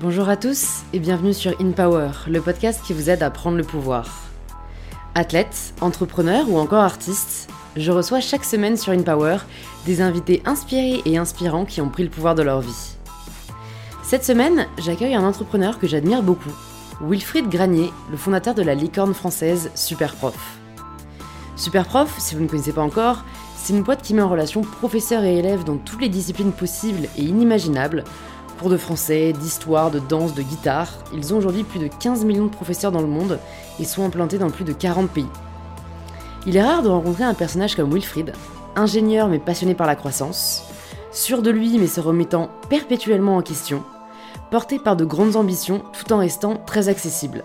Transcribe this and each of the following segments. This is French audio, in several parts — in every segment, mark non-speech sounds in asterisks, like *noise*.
Bonjour à tous et bienvenue sur In Power, le podcast qui vous aide à prendre le pouvoir. Athlète, entrepreneur ou encore artiste, je reçois chaque semaine sur In Power des invités inspirés et inspirants qui ont pris le pouvoir de leur vie. Cette semaine, j'accueille un entrepreneur que j'admire beaucoup, Wilfried Granier, le fondateur de la licorne française Superprof. Superprof, si vous ne connaissez pas encore, c'est une boîte qui met en relation professeurs et élèves dans toutes les disciplines possibles et inimaginables. Cours de français, d'histoire, de danse, de guitare, ils ont aujourd'hui plus de 15 millions de professeurs dans le monde et sont implantés dans plus de 40 pays. Il est rare de rencontrer un personnage comme Wilfried, ingénieur mais passionné par la croissance, sûr de lui mais se remettant perpétuellement en question, porté par de grandes ambitions tout en restant très accessible.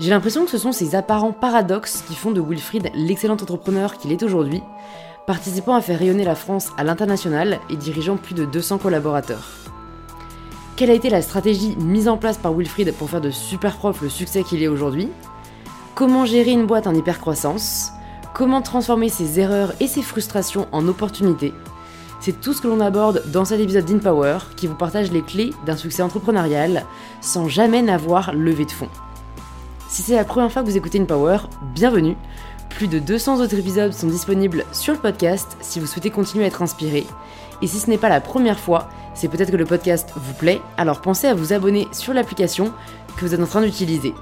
J'ai l'impression que ce sont ces apparents paradoxes qui font de Wilfried l'excellent entrepreneur qu'il est aujourd'hui, participant à faire rayonner la France à l'international et dirigeant plus de 200 collaborateurs. Quelle a été la stratégie mise en place par Wilfried pour faire de Superprof le succès qu'il est aujourd'hui? Comment gérer une boîte en hypercroissance? Comment transformer ses erreurs et ses frustrations en opportunités? C'est tout ce que l'on aborde dans cet épisode d'InPower qui vous partage les clés d'un succès entrepreneurial sans jamais n'avoir levé de fonds. Si c'est la première fois que vous écoutez InPower, bienvenue plus de 200 autres épisodes sont disponibles sur le podcast si vous souhaitez continuer à être inspiré. Et si ce n'est pas la première fois, c'est peut-être que le podcast vous plaît, alors pensez à vous abonner sur l'application que vous êtes en train d'utiliser.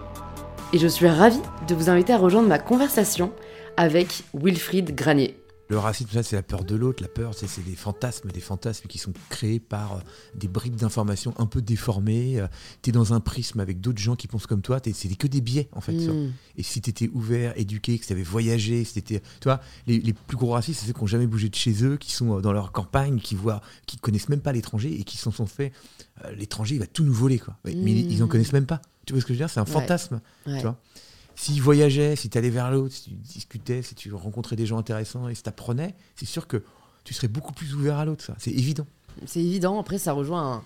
Et je suis ravie de vous inviter à rejoindre ma conversation avec Wilfried Granier. Le racisme, c'est la peur de l'autre. La peur, c'est des fantasmes, des fantasmes qui sont créés par euh, des bribes d'informations un peu déformées. Euh, tu es dans un prisme avec d'autres gens qui pensent comme toi. C'est que des biais, en fait. Mm. Et si tu étais ouvert, éduqué, que tu avais voyagé, si tu vois, les, plus gros racistes, c'est ceux qui n'ont jamais bougé de chez eux, qui sont euh, dans leur campagne, qui voient, qui connaissent même pas l'étranger et qui s'en sont fait. l'étranger, il va tout nous voler, quoi. Mais ils n'en mm. connaissent même pas. Tu vois ce que je veux dire? C'est un fantasme. Tu vois? S'il voyageait, si tu allais vers l'autre, si tu discutais, si tu rencontrais des gens intéressants et si tu apprenais, c'est sûr que tu serais beaucoup plus ouvert à l'autre. Ça, c'est évident. C'est évident. Après, ça rejoint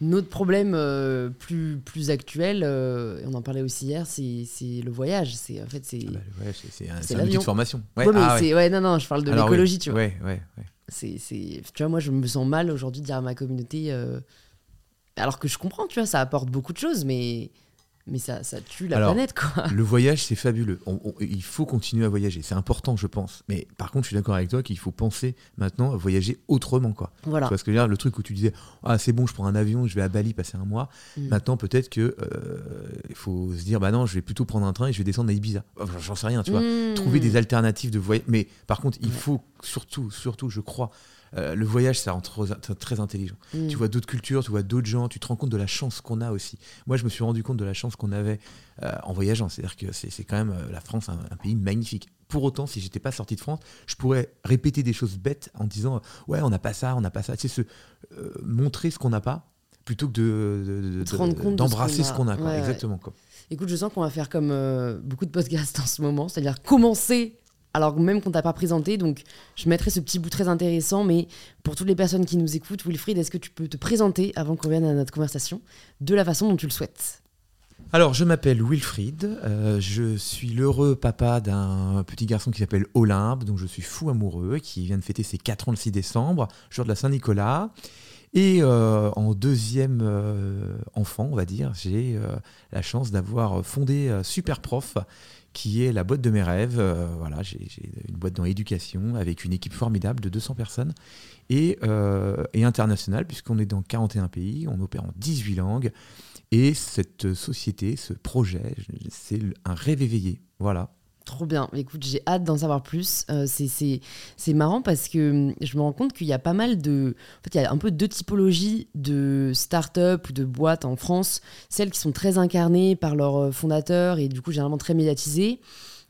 un, autre problème euh, plus, plus actuel. Euh, on en parlait aussi hier. C'est, le voyage. C'est en fait c'est. Ah bah, c'est, un, outil de formation. Ouais, ah ouais. non, non, je parle de l'écologie, tu vois. Ouais, ouais, C'est, tu vois, moi, je me sens mal aujourd'hui de dire à ma communauté. Euh, alors que je comprends, tu vois, ça apporte beaucoup de choses, mais mais ça, ça tue la planète, quoi. Le voyage, c'est fabuleux. il faut continuer à voyager. C'est important, je pense. Mais par contre, je suis d'accord avec toi qu'il faut penser maintenant à voyager autrement, quoi. Voilà. Parce que le truc où tu disais, ah, c'est bon, je prends un avion, je vais à Bali passer un mois. Mm. Maintenant, peut-être que euh, il faut se dire, bah non, je vais plutôt prendre un train et je vais descendre à Ibiza. J'en sais rien, tu vois. Mm. Trouver des alternatives de voyage. Mais par contre, il faut surtout, surtout, je crois, euh, le voyage, ça rend très, intelligent. Mm. Tu vois d'autres cultures, tu vois d'autres gens, tu te rends compte de la chance qu'on a aussi. Moi, je me suis rendu compte de la chance qu'on avait euh, en voyageant. C'est-à-dire que c'est quand même euh, la France, un, pays magnifique. Pour autant, si j'étais pas sorti de France, je pourrais répéter des choses bêtes en disant ouais, on n'a pas ça, on n'a pas ça. Sais, se montrer ce qu'on n'a pas plutôt que de, d'embrasser ce qu'on a. Exactement. Quoi. Écoute, je sens qu'on va faire comme beaucoup de podcasts *laughs* en ce moment, c'est-à-dire commencer alors même qu'on t'a pas présenté. Donc, je mettrai ce petit bout très intéressant. Mais pour toutes les personnes qui nous écoutent, Wilfried, est-ce que tu peux te présenter avant qu'on vienne à notre conversation de la façon dont tu le souhaites? Alors, je m'appelle Wilfried, euh, je suis l'heureux papa d'un petit garçon qui s'appelle Olympe, dont je suis fou amoureux, qui vient de fêter ses 4 ans le 6 décembre, jour de la Saint-Nicolas. Et euh, en deuxième euh, enfant, on va dire, j'ai la chance d'avoir fondé Superprof, qui est la boîte de mes rêves. Euh, voilà, j'ai une boîte dans l'éducation avec une équipe formidable de 200 personnes et, euh, et internationale, puisqu'on est dans 41 pays, on opère en 18 langues. Et cette société, ce projet, c'est un rêve éveillé. Voilà. Trop bien. Écoute, j'ai hâte d'en savoir plus. Euh, c'est marrant parce que hum, je me rends compte qu'il y a pas mal de. En fait, il y a un peu deux typologies de start-up ou de boîtes en France. Celles qui sont très incarnées par leurs euh, fondateurs et du coup, généralement très médiatisées.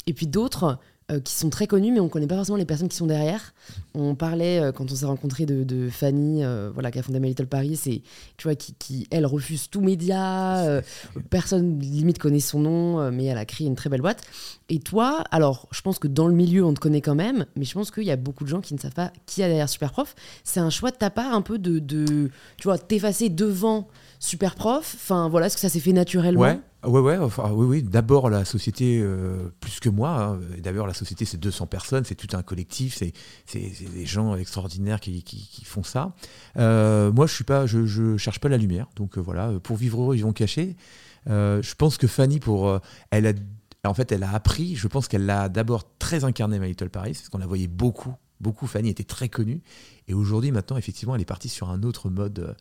Et puis d'autres euh, qui sont très connus, mais on ne connaît pas forcément les personnes qui sont derrière. On parlait, euh, quand on s'est rencontré de, Fanny, euh, voilà, qui a fondé My Little Paris, c'est, tu vois, qui, elle, refuse tout média, personne limite connaît son nom, mais elle a créé une très belle boîte. Et toi, alors, je pense que dans le milieu, on te connaît quand même, mais je pense qu'il y a beaucoup de gens qui ne savent pas qui a derrière Superprof. C'est un choix de ta part un peu de, de tu vois, t'effacer devant Superprof. Enfin, voilà, est-ce que ça s'est fait naturellement? Ouais, ouais, enfin, oui, oui. D'abord, la société, euh, plus que moi. Hein. D'abord, la société, c'est 200 personnes, c'est tout un collectif, c'est des gens extraordinaires qui, qui, font ça. Euh, moi, je suis pas, je, je, cherche pas la lumière. Donc voilà, pour vivre heureux, ils vont cacher. je pense que Fanny, pour, elle a, en fait, elle a appris. Je pense qu'elle l'a d'abord très incarné My Little Paris, parce qu'on la voyait beaucoup, beaucoup. Fanny était très connue. Et aujourd'hui, maintenant, effectivement, elle est partie sur un autre mode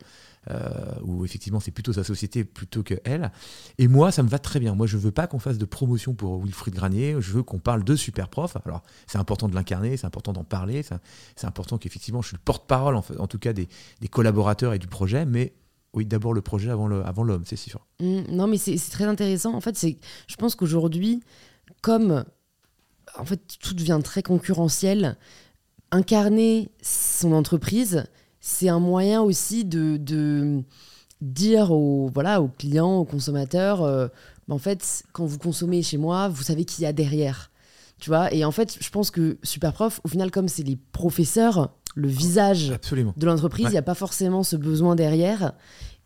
euh, où effectivement c'est plutôt sa société plutôt que elle. Et moi, ça me va très bien. Moi, je veux pas qu'on fasse de promotion pour Wilfried Granier. Je veux qu'on parle de super prof. Alors, c'est important de l'incarner, c'est important d'en parler, c'est important qu'effectivement je suis le porte-parole en, tout cas des, collaborateurs et du projet, mais oui, d'abord le projet avant l'homme, c'est sûr. Mmh, non, mais c'est très intéressant. En fait, je pense qu'aujourd'hui, comme en fait tout devient très concurrentiel, incarner son entreprise, c'est un moyen aussi de, dire aux, voilà, aux clients, aux consommateurs, euh, bah, en fait, quand vous consommez chez moi, vous savez qui y a derrière. Tu vois Et en fait, je pense que Superprof, au final, comme c'est les professeurs, le visage de l'entreprise, il n'y a pas forcément ce besoin derrière.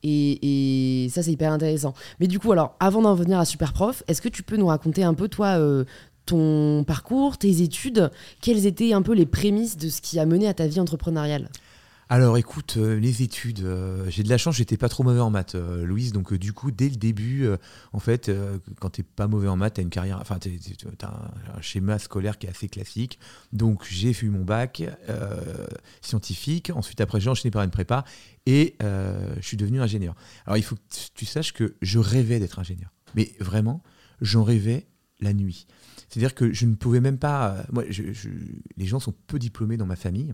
Et, ça, c'est hyper intéressant. Mais du coup, alors, avant d'en venir à Superprof, est-ce que tu peux nous raconter un peu, toi, euh, ton parcours, tes études Quelles étaient un peu les prémices de ce qui a mené à ta vie entrepreneuriale? Alors écoute, euh, les études, euh, j'ai de la chance, j'étais pas trop mauvais en maths, euh, Louise. Donc du coup, dès le début, en fait, quand t'es pas mauvais en maths, t'as une carrière, enfin, t'as un, schéma scolaire qui est assez classique. Donc j'ai fait mon bac scientifique. Ensuite, après, j'ai enchaîné par une prépa et je suis devenu ingénieur. Alors il faut que tu saches que je rêvais d'être ingénieur, mais vraiment, j'en rêvais la nuit. C'est-à-dire que je ne pouvais même pas. moi, les gens sont peu diplômés dans ma famille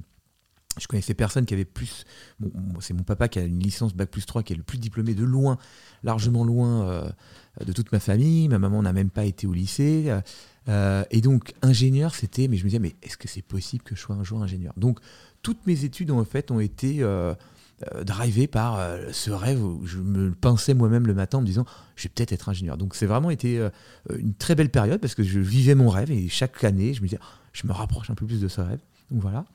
je connaissais personne qui avait plus. c'est mon papa qui a une licence Bac plus 3, qui est le plus diplômé de loin, largement loin euh, de toute ma famille. Ma maman n'a même pas été au lycée. Euh, et donc, ingénieur, c'était. Mais je me disais, mais est-ce que c'est possible que je sois un jour ingénieur? Donc, toutes mes études, en fait, ont été euh, drivées par ce rêve où je me pinçais moi-même le matin en me disant, je vais peut-être être ingénieur. Donc, c'est vraiment été une très belle période parce que je vivais mon rêve et chaque année, je me disais, je me rapproche un peu plus de ce rêve. Donc, voilà.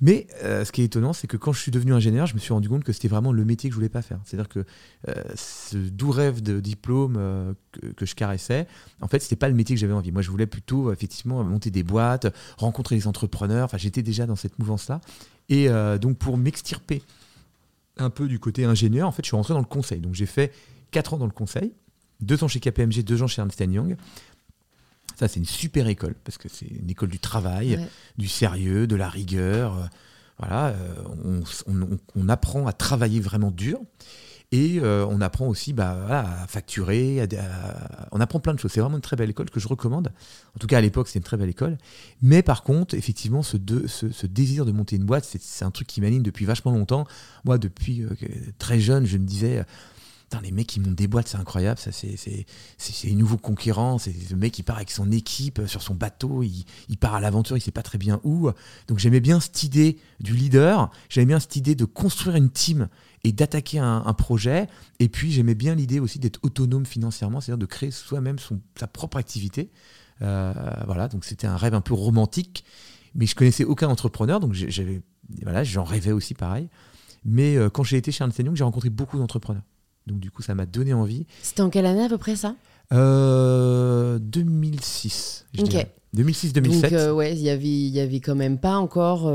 Mais euh, ce qui est étonnant, c'est que quand je suis devenu ingénieur, je me suis rendu compte que c'était vraiment le métier que je voulais pas faire. C'est-à-dire que euh, ce doux rêve de diplôme euh, que, je caressais, en fait, c'était pas le métier que j'avais envie. Moi, je voulais plutôt effectivement monter des boîtes, rencontrer des entrepreneurs. Enfin, j'étais déjà dans cette mouvance-là. Et donc, pour m'extirper un peu du côté ingénieur, en fait, je suis rentré dans le conseil. Donc, j'ai fait 4 ans dans le conseil, 2 ans chez KPMG, 2 ans chez Ernst Young. Ça, c'est une super école, parce que c'est une école du travail, du sérieux, de la rigueur. Voilà, euh, on, apprend à travailler vraiment dur. Et euh, on apprend aussi bah, à facturer, on apprend plein de choses. C'est vraiment une très belle école que je recommande. En tout cas, à l'époque, c'était une très belle école. Mais par contre, effectivement, ce, ce, désir de monter une boîte, c'est un truc qui m'anime depuis vachement longtemps. Moi, depuis très jeune, je me disais, les mecs qui montent des boîtes, c'est incroyable. C'est, c'est, c'est, une nouveau conquérant. C'est le mec qui part avec son équipe euh, sur son bateau. Il, il part à l'aventure, il sait pas très bien où. Donc j'aimais bien cette idée du leader. J'aimais bien cette idée de construire une team et d'attaquer un, projet. Et puis j'aimais bien l'idée aussi d'être autonome financièrement, c'est-à-dire de créer soi-même sa propre activité. Euh, voilà, donc c'était un rêve un peu romantique. Mais je connaissais aucun entrepreneur, donc j'avais, voilà, j'en rêvais aussi pareil. Mais euh, quand j'ai été chez Ernst Young, j'ai rencontré beaucoup d'entrepreneurs. Donc du coup, ça m'a donné envie. C'était en quelle année à peu près ça? 2006. Euh, ok. 2006-2007. Donc ouais, il y avait, il y avait quand même pas encore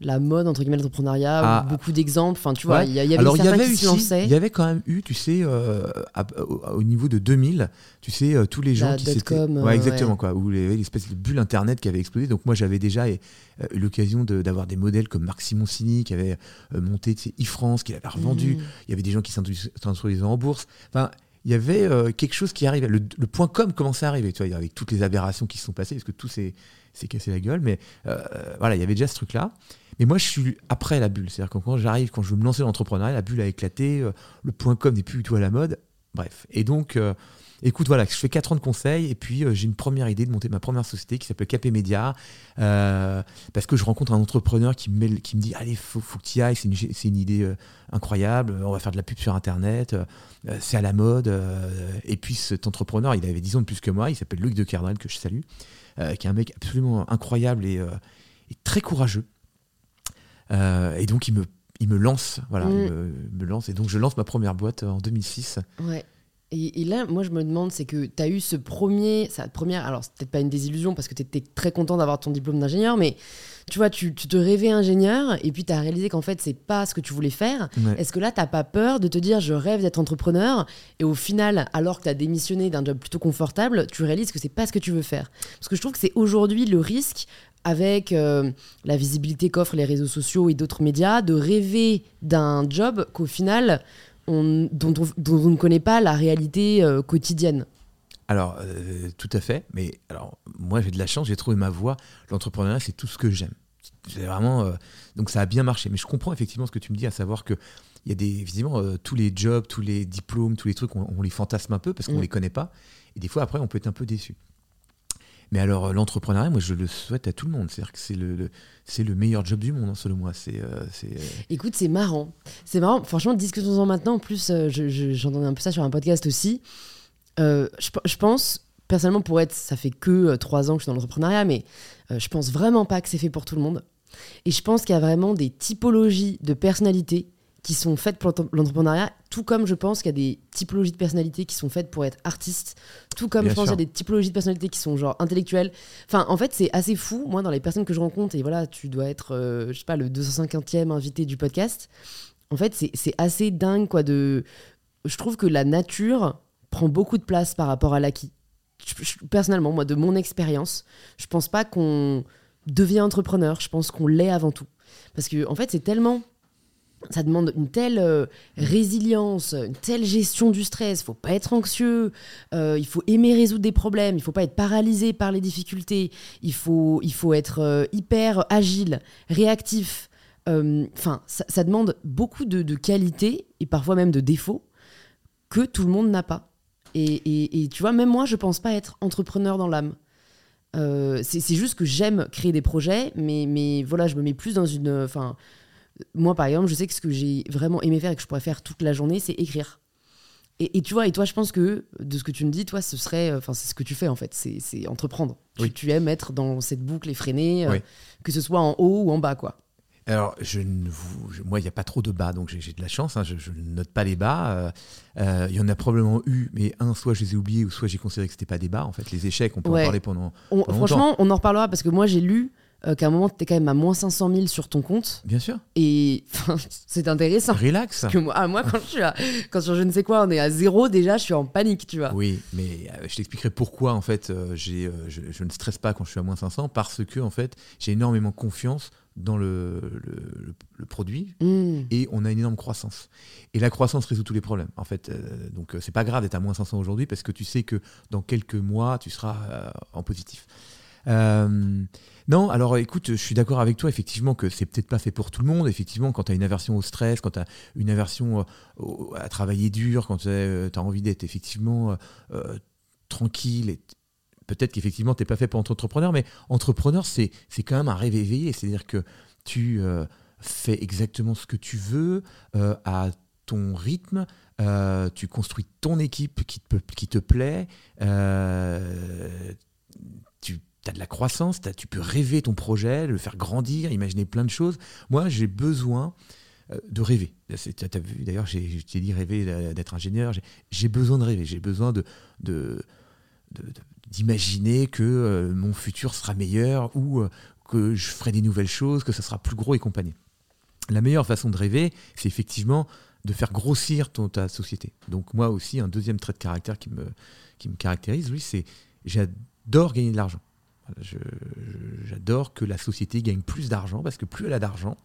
la mode entre guillemets l'entrepreneuriat, ah. beaucoup d'exemples. Enfin, tu vois, il y, avait Alors, il y avait qui Il y avait quand même eu, tu sais, au niveau de 2000, tu sais, tous les gens qui s'étaient, ouais, exactement quoi, où il y avait l'espèce de bulle internet qui avait explosé. Donc moi, j'avais déjà eu l'occasion d'avoir des modèles comme Marc Simoncini qui avait monté e-France, qui l'avait revendu. Mm. Il y avait des gens qui s'introduisaient en bourse. Enfin, il y avait euh, quelque chose qui arrivait. Le, point com commençait à arriver, tu vois, avec toutes les aberrations qui se sont passées, parce que tout s'est cassé la gueule. Mais euh, voilà, il y avait déjà ce truc-là. Mais moi, je suis après la bulle. C'est-à-dire que quand j'arrive, quand je veux me lancer dans l'entrepreneuriat, la bulle a éclaté, euh, le point com n'est plus du tout à la mode. Bref. Et donc, écoute, voilà, je fais 4 ans de conseil et puis euh, j'ai une première idée de monter ma première société qui s'appelle Capé Média euh, parce que je rencontre un entrepreneur qui me, dit Allez, faut, faut que tu y ailles, c'est une, idée euh, incroyable, on va faire de la pub sur Internet, c'est à la mode. et puis cet entrepreneur, il avait 10 ans de plus que moi, il s'appelle Luc de Cardin, que je salue, qui est un mec absolument incroyable et, très courageux. Et donc il me, il me lance, voilà, mm. il me, me, lance. Et donc je lance ma première boîte en 2006. Ouais. Et, là, moi, je me demande, c'est que tu as eu ce premier, cette première, alors c'est peut-être pas une désillusion parce que tu étais très content d'avoir ton diplôme d'ingénieur, mais tu vois, tu, te rêvais ingénieur et puis tu as réalisé qu'en fait, c'est pas ce que tu voulais faire. Est-ce que là, t'as pas peur de te dire, je rêve d'être entrepreneur et au final, alors que tu as démissionné d'un job plutôt confortable, tu réalises que c'est pas ce que tu veux faire? Parce que je trouve que c'est aujourd'hui le risque avec euh, la visibilité qu'offrent les réseaux sociaux et d'autres médias, de rêver d'un job qu'au final, on, dont, on, ne connaît pas la réalité euh, quotidienne. Alors, euh, tout à fait. Mais alors, moi, j'ai de la chance, j'ai trouvé ma voie. L'entrepreneuriat, c'est tout ce que j'aime. C'est vraiment. donc, ça a bien marché. Mais je comprends effectivement ce que tu me dis, à savoir que il y a des, évidemment, tous les jobs, tous les diplômes, tous les trucs, on, les fantasme un peu parce qu'on ne mm. les connaît pas. Et des fois, après, on peut être un peu déçu. Mais alors, euh, l'entrepreneuriat, moi, je le souhaite à tout le monde. C'est-à-dire que c'est le, c'est le meilleur job du monde, hein, selon moi. C'est, euh, c'est, euh, Écoute, c'est marrant. C'est marrant. Franchement, discutons-en maintenant. En plus, j'entendais un peu ça sur un podcast aussi. je, pense, personnellement, pour être, ça fait que trois ans que je suis dans l'entrepreneuriat, mais je pense vraiment pas que c'est fait pour tout le monde. Et je pense qu'il y a vraiment des typologies de personnalités qui sont faites pour l'entrepreneuriat, tout comme je pense qu'il y a des typologies de personnalités qui sont faites pour être artistes, tout comme je pense qu'il y a des typologies de personnalités qui sont genre intellectuelles. Enfin, en fait, c'est assez fou. Moi, dans les personnes que je rencontre, et voilà, tu dois être, euh, je sais pas, le 250e invité du podcast. En fait, c'est assez dingue, quoi. De... Je trouve que la nature prend beaucoup de place par rapport à l'acquis. Personnellement, moi, de mon expérience, je pense pas qu'on devient entrepreneur. Je pense qu'on l'est avant tout. Parce que, en fait, c'est tellement ça demande une telle euh, résilience, une telle gestion du stress. Il faut pas être anxieux, euh, il faut aimer résoudre des problèmes, il faut pas être paralysé par les difficultés, il faut, il faut être euh, hyper agile, réactif. Enfin, ça, demande beaucoup de, qualités et parfois même de défauts que tout le monde n'a pas. Et, tu vois, même moi, je pense pas être entrepreneur dans l'âme. c'est juste que j'aime créer des projets, mais, mais voilà, je me mets plus dans une. Moi, par exemple, je sais que ce que j'ai vraiment aimé faire et que je pourrais faire toute la journée, c'est écrire. Et, tu vois, et toi, je pense que de ce que tu me dis, toi, ce serait, enfin, c'est ce que tu fais en fait, c'est entreprendre. Tu, aimes être dans cette boucle effrénée, euh, que ce soit en haut ou en bas, quoi. Alors, je ne moi, il n'y a pas trop de bas, donc j'ai de la chance. Hein, je, ne note pas les bas. Euh, euh, il y en a probablement eu, mais un, soit je les ai oubliés, ou soit j'ai considéré que c'était pas des bas. En fait, les échecs, on peut en parler pendant. franchement, on en reparlera parce que moi, j'ai lu euh, qu'à un moment, tu es quand même à moins 500 000 sur ton compte. Bien sûr. Et *laughs* c'est intéressant. Relax. que moi, ah, moi, quand je suis à, quand sur je ne sais quoi, on est à zéro, déjà, je suis en panique, tu vois. Oui, mais euh, je t'expliquerai pourquoi, en fait, euh, j'ai, je, ne stresse pas quand je suis à moins 500, parce que, en fait, j'ai énormément confiance dans le, le, produit hmm. et on a une énorme croissance. Et la croissance résout tous les problèmes. En fait, donc c'est pas grave d'être à moins 500 aujourd'hui parce que tu sais que dans quelques mois, tu seras en positif. Euh, non, alors écoute, je suis d'accord avec toi, effectivement, que c'est peut-être pas fait pour tout le monde. Effectivement, quand tu as une aversion au stress, quand tu as une aversion euh, à travailler dur, quand tu as, euh, envie d'être effectivement tranquille, peut-être qu'effectivement, tu n'es pas fait pour être entrepreneur, mais entrepreneur, c'est quand même un rêve éveillé. C'est-à-dire que tu fais exactement ce que tu veux à ton rythme, tu construis ton équipe qui te, qui te plaît, tu as de la croissance, tu peux rêver ton projet, le faire grandir, imaginer plein de choses. Moi, j'ai besoin euh, de rêver. Tu as vu, d'ailleurs, j'ai dit rêver d'être ingénieur. J'ai besoin de rêver, j'ai besoin d'imaginer que euh, mon futur sera meilleur ou euh, que je ferai des nouvelles choses, que ça sera plus gros et compagnie. La meilleure façon de rêver, c'est effectivement de faire grossir ta société. Donc moi aussi, un deuxième trait de caractère qui me, qui me caractérise, oui, c'est j'adore gagner de l'argent. J'adore que la société gagne plus d'argent parce que plus elle a d'argent,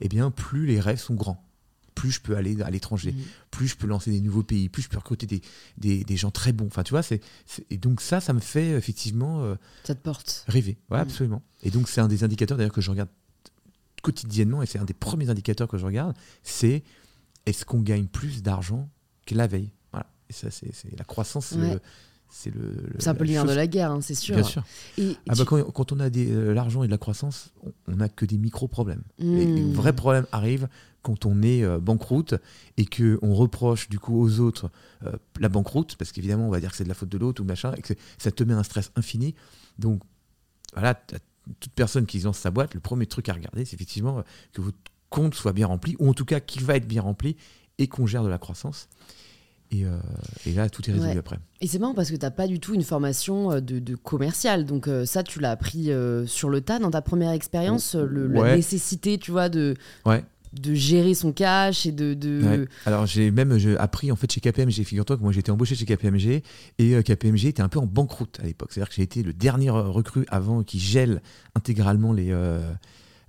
eh bien plus les rêves sont grands. Plus je peux aller à l'étranger, mmh. plus je peux lancer des nouveaux pays, plus je peux recruter des, des, gens très bons. Enfin, tu vois, c'est, et donc ça, ça me fait effectivement. Euh, ça te porte. Rêver, ouais, mmh. absolument. Et donc c'est un des indicateurs d'ailleurs que je regarde quotidiennement, et c'est un des premiers indicateurs que je regarde, c'est est-ce qu'on gagne plus d'argent que la veille? Voilà. Et ça, c'est, la croissance. C'est le, un peu le lien de la guerre, hein, c'est sûr. Bien sûr. Et, ah bah, quand, on a de euh, l'argent et de la croissance, on n'a que des micro-problèmes. Et les vrais problèmes arrivent quand on est euh, banqueroute et qu'on reproche du coup aux autres euh, la banqueroute, parce qu'évidemment on va dire que c'est de la faute de l'autre ou machin, et que ça te met un stress infini. Donc voilà, toute personne qui lance sa boîte, le premier truc à regarder, c'est effectivement que votre compte soit bien rempli, ou en tout cas qu'il va être bien rempli, et qu'on gère de la croissance. Et, là, tout est résolu après. Et c'est marrant parce que tu n'as pas du tout une formation de, de commercial. Donc ça, tu l'as appris sur le tas dans ta première expérience, la nécessité, tu vois, de, ouais de gérer son cash et de. de... Alors j'ai même appris en fait chez KPMG. Figure-toi que moi j'étais embauché chez KPMG et euh, KPMG était un peu en banqueroute à l'époque. C'est-à-dire que j'ai été le dernier recrue avant qui gèle intégralement les, euh,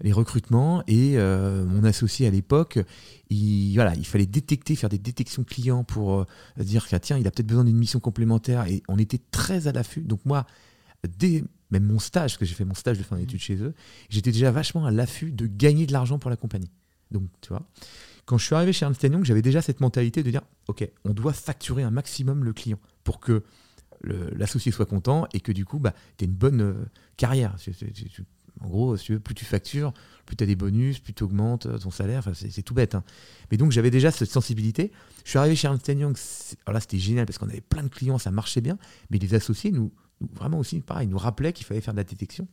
les recrutements et euh, mon associé à l'époque, il, voilà, il fallait détecter, faire des détections clients pour dire que tiens, il a peut-être besoin d'une mission complémentaire et on était très à l'affût. Donc moi, dès même mon stage, parce que j'ai fait mon stage de fin d'études chez eux, j'étais déjà vachement à l'affût de gagner de l'argent pour la compagnie. Donc, tu vois, quand je suis arrivé chez Ernst Young, j'avais déjà cette mentalité de dire, OK, on doit facturer un maximum le client pour que l'associé soit content et que du coup, bah, tu aies une bonne euh, carrière. En gros, si tu veux, plus tu factures, plus tu as des bonus, plus tu augmentes euh, ton salaire. C'est tout bête. Hein. Mais donc, j'avais déjà cette sensibilité. Je suis arrivé chez Ernst Young. Alors là, c'était génial parce qu'on avait plein de clients, ça marchait bien. Mais les associés, nous, vraiment aussi, pareil, nous rappelaient qu'il fallait faire de la détection.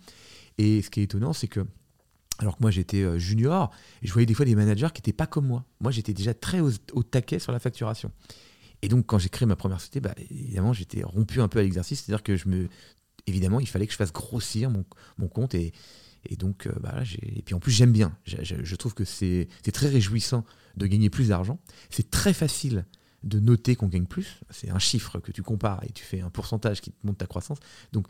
Et ce qui est étonnant, c'est que alors que moi j'étais euh, junior, je voyais des fois des managers qui n'étaient pas comme moi. Moi j'étais déjà très au, taquet sur la facturation. Et donc quand j'ai créé ma première société, bah, évidemment j'étais rompu un peu à l'exercice, c'est-à-dire que je me, évidemment il fallait que je fasse grossir mon, compte et, et donc euh, bah, et puis en plus j'aime bien. Je, trouve que c'est très réjouissant de gagner plus d'argent. C'est très facile de noter qu'on gagne plus. C'est un chiffre que tu compares et tu fais un pourcentage qui te monte ta croissance. Donc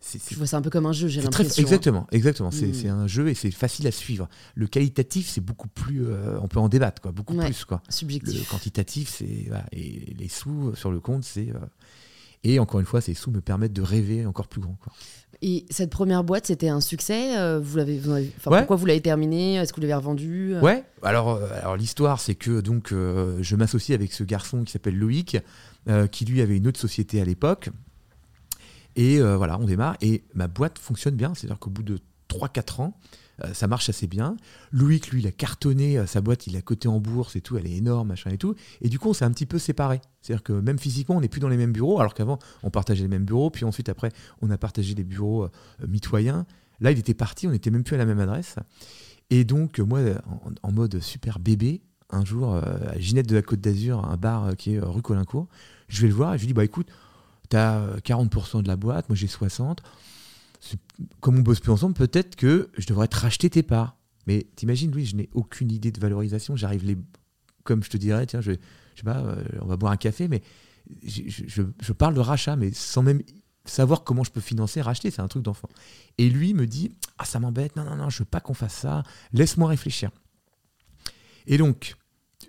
je vois ça un peu comme un jeu, j'ai l'impression. Hein. Exactement, exactement. Hmm. C'est un jeu et c'est facile à suivre. Le qualitatif, c'est beaucoup plus. Euh, on peut en débattre, quoi, beaucoup plus. Quoi. Subjectif. Le quantitatif, c'est. et les sous sur le compte, c'est. Euh, et encore une fois, ces sous me permettent de rêver encore plus grand. Quoi. Et cette première boîte, c'était un succès euh, vous l'avez, Pourquoi vous l'avez terminée? Est-ce que vous l'avez revendue? Ouais, alors, alors l'histoire, c'est que donc, je m'associe avec ce garçon qui s'appelle Loïc, qui lui avait une autre société à l'époque, et euh, voilà, on démarre. Et ma boîte fonctionne bien. C'est-à-dire qu'au bout de 3-4 ans, euh, ça marche assez bien. Loïc, lui, il a cartonné euh, sa boîte, il a coté en bourse et tout, elle est énorme, machin et tout. Et du coup, on s'est un petit peu séparés. C'est-à-dire que même physiquement, on n'est plus dans les mêmes bureaux, alors qu'avant, on partageait les mêmes bureaux. Puis ensuite, après, on a partagé des bureaux mitoyens. Là, il était parti, on n'était même plus à la même adresse. Et donc, moi, en, mode super bébé, un jour, à Ginette de la Côte d'Azur, un bar qui est rue Colincourt, je vais le voir et je lui dis, bah écoute, tu as 40% de la boîte, moi j'ai 60%. Comme on bosse plus ensemble, peut-être que je devrais te racheter tes parts. Mais t'imagines, Louis, je n'ai aucune idée de valorisation. J'arrive les. Comme je te dirais, tiens, je, je sais pas, euh, on va boire un café, mais je, je, parle de rachat, mais sans même savoir comment je peux financer, racheter, c'est un truc d'enfant. Et lui me dit Ah, ça m'embête, non, non, non, je veux pas qu'on fasse ça, laisse-moi réfléchir. Et donc,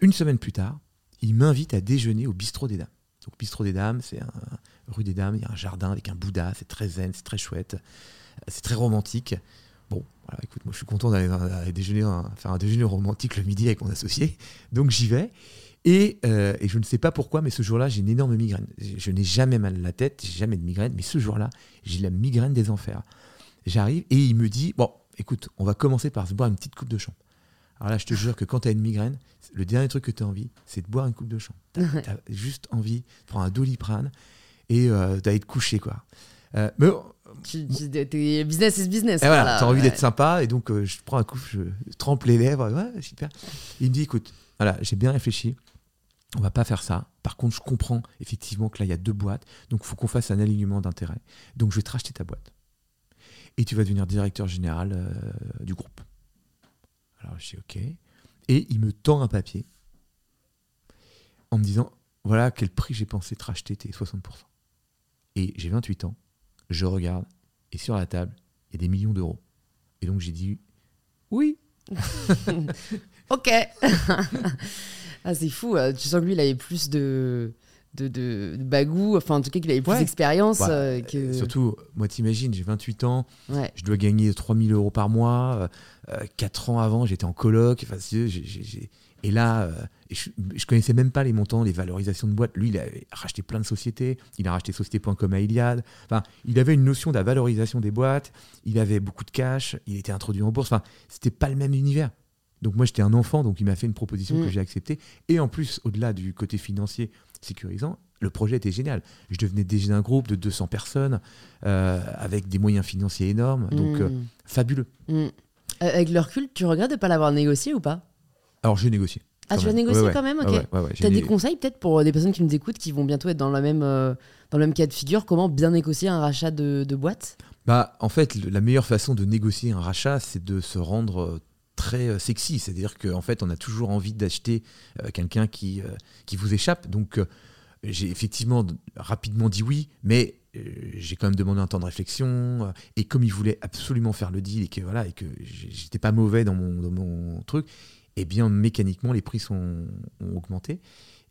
une semaine plus tard, il m'invite à déjeuner au bistrot des dames. Donc, bistrot des dames, c'est un, rue des Dames, il y a un jardin avec un Bouddha, c'est très zen, c'est très chouette, c'est très romantique. Bon, voilà, écoute, moi je suis content d'aller déjeuner, faire un déjeuner romantique le midi avec mon associé, donc j'y vais. Et, euh, et, je ne sais pas pourquoi, mais ce jour-là, j'ai une énorme migraine. Je n'ai jamais mal à la tête, j'ai jamais de migraine, mais ce jour-là, j'ai la migraine des enfers. J'arrive et il me dit Bon, écoute, on va commencer par se boire une petite coupe de champ. Alors là, je te jure que quand tu as une migraine, le dernier truc que tu as envie, c'est de boire une coupe de champ. Tu as, *laughs* juste envie de prendre un doliprane et euh, d'aller te coucher, quoi. Euh, mais business is business. Et voilà, tu as envie d'être sympa, et donc euh, je prends un coup, je trempe les lèvres, ouais, super. Il me dit, écoute, voilà, j'ai bien réfléchi, on va pas faire ça. Par contre, je comprends effectivement que là, il y a deux boîtes, donc il faut qu'on fasse un alignement d'intérêts. Donc je vais te racheter ta boîte. Et tu vas devenir directeur général euh, du groupe. Alors je dis, ok. Et il me tend un papier en me disant, voilà quel prix j'ai pensé te racheter tes 60%. Et j'ai 28 ans, je regarde, et sur la table, il y a des millions d'euros. Et donc j'ai dit oui. *laughs* ok. *laughs* ah, c'est fou. Euh, tu sens que lui, il avait plus de, de, de, bagou, enfin en tout cas qu'il avait plus d'expérience. Euh, que... Surtout, moi t'imagines, j'ai 28 ans, je dois gagner 3000 euros par mois. 4 euh, ans avant, j'étais en coloc. Enfin, j'ai et là, euh, je, ne connaissais même pas les montants, les valorisations de boîtes. Lui, il a racheté plein de sociétés. Il a racheté Société.com à Iliad. Enfin, il avait une notion de la valorisation des boîtes. Il avait beaucoup de cash. Il était introduit en bourse. Enfin, c'était pas le même univers. Donc moi, j'étais un enfant, donc il m'a fait une proposition que mm. j'ai acceptée. Et en plus, au-delà du côté financier sécurisant, le projet était génial. Je devenais déjà un groupe de 200 personnes euh, avec des moyens financiers énormes. Donc, euh, mm. fabuleux. Mm. Avec le recul, tu regrettes de ne pas l'avoir négocié ou pas? Alors j'ai négocié. Ah, tu vas négocier quand même, ok. tu as des conseils peut-être pour des personnes qui nous écoutent qui vont bientôt être dans, la même, dans le même cas de figure Comment bien négocier un rachat de, de boîte? Bah, En fait, la meilleure façon de négocier un rachat, c'est de se rendre très sexy. C'est-à-dire qu'en fait, on a toujours envie d'acheter quelqu'un qui, qui vous échappe. Donc, j'ai effectivement rapidement dit oui, mais euh, j'ai quand même demandé un temps de réflexion. Euh, et comme il voulait absolument faire le deal et que voilà et que j'étais pas mauvais dans mon, dans mon truc, eh bien mécaniquement les prix sont, ont augmenté.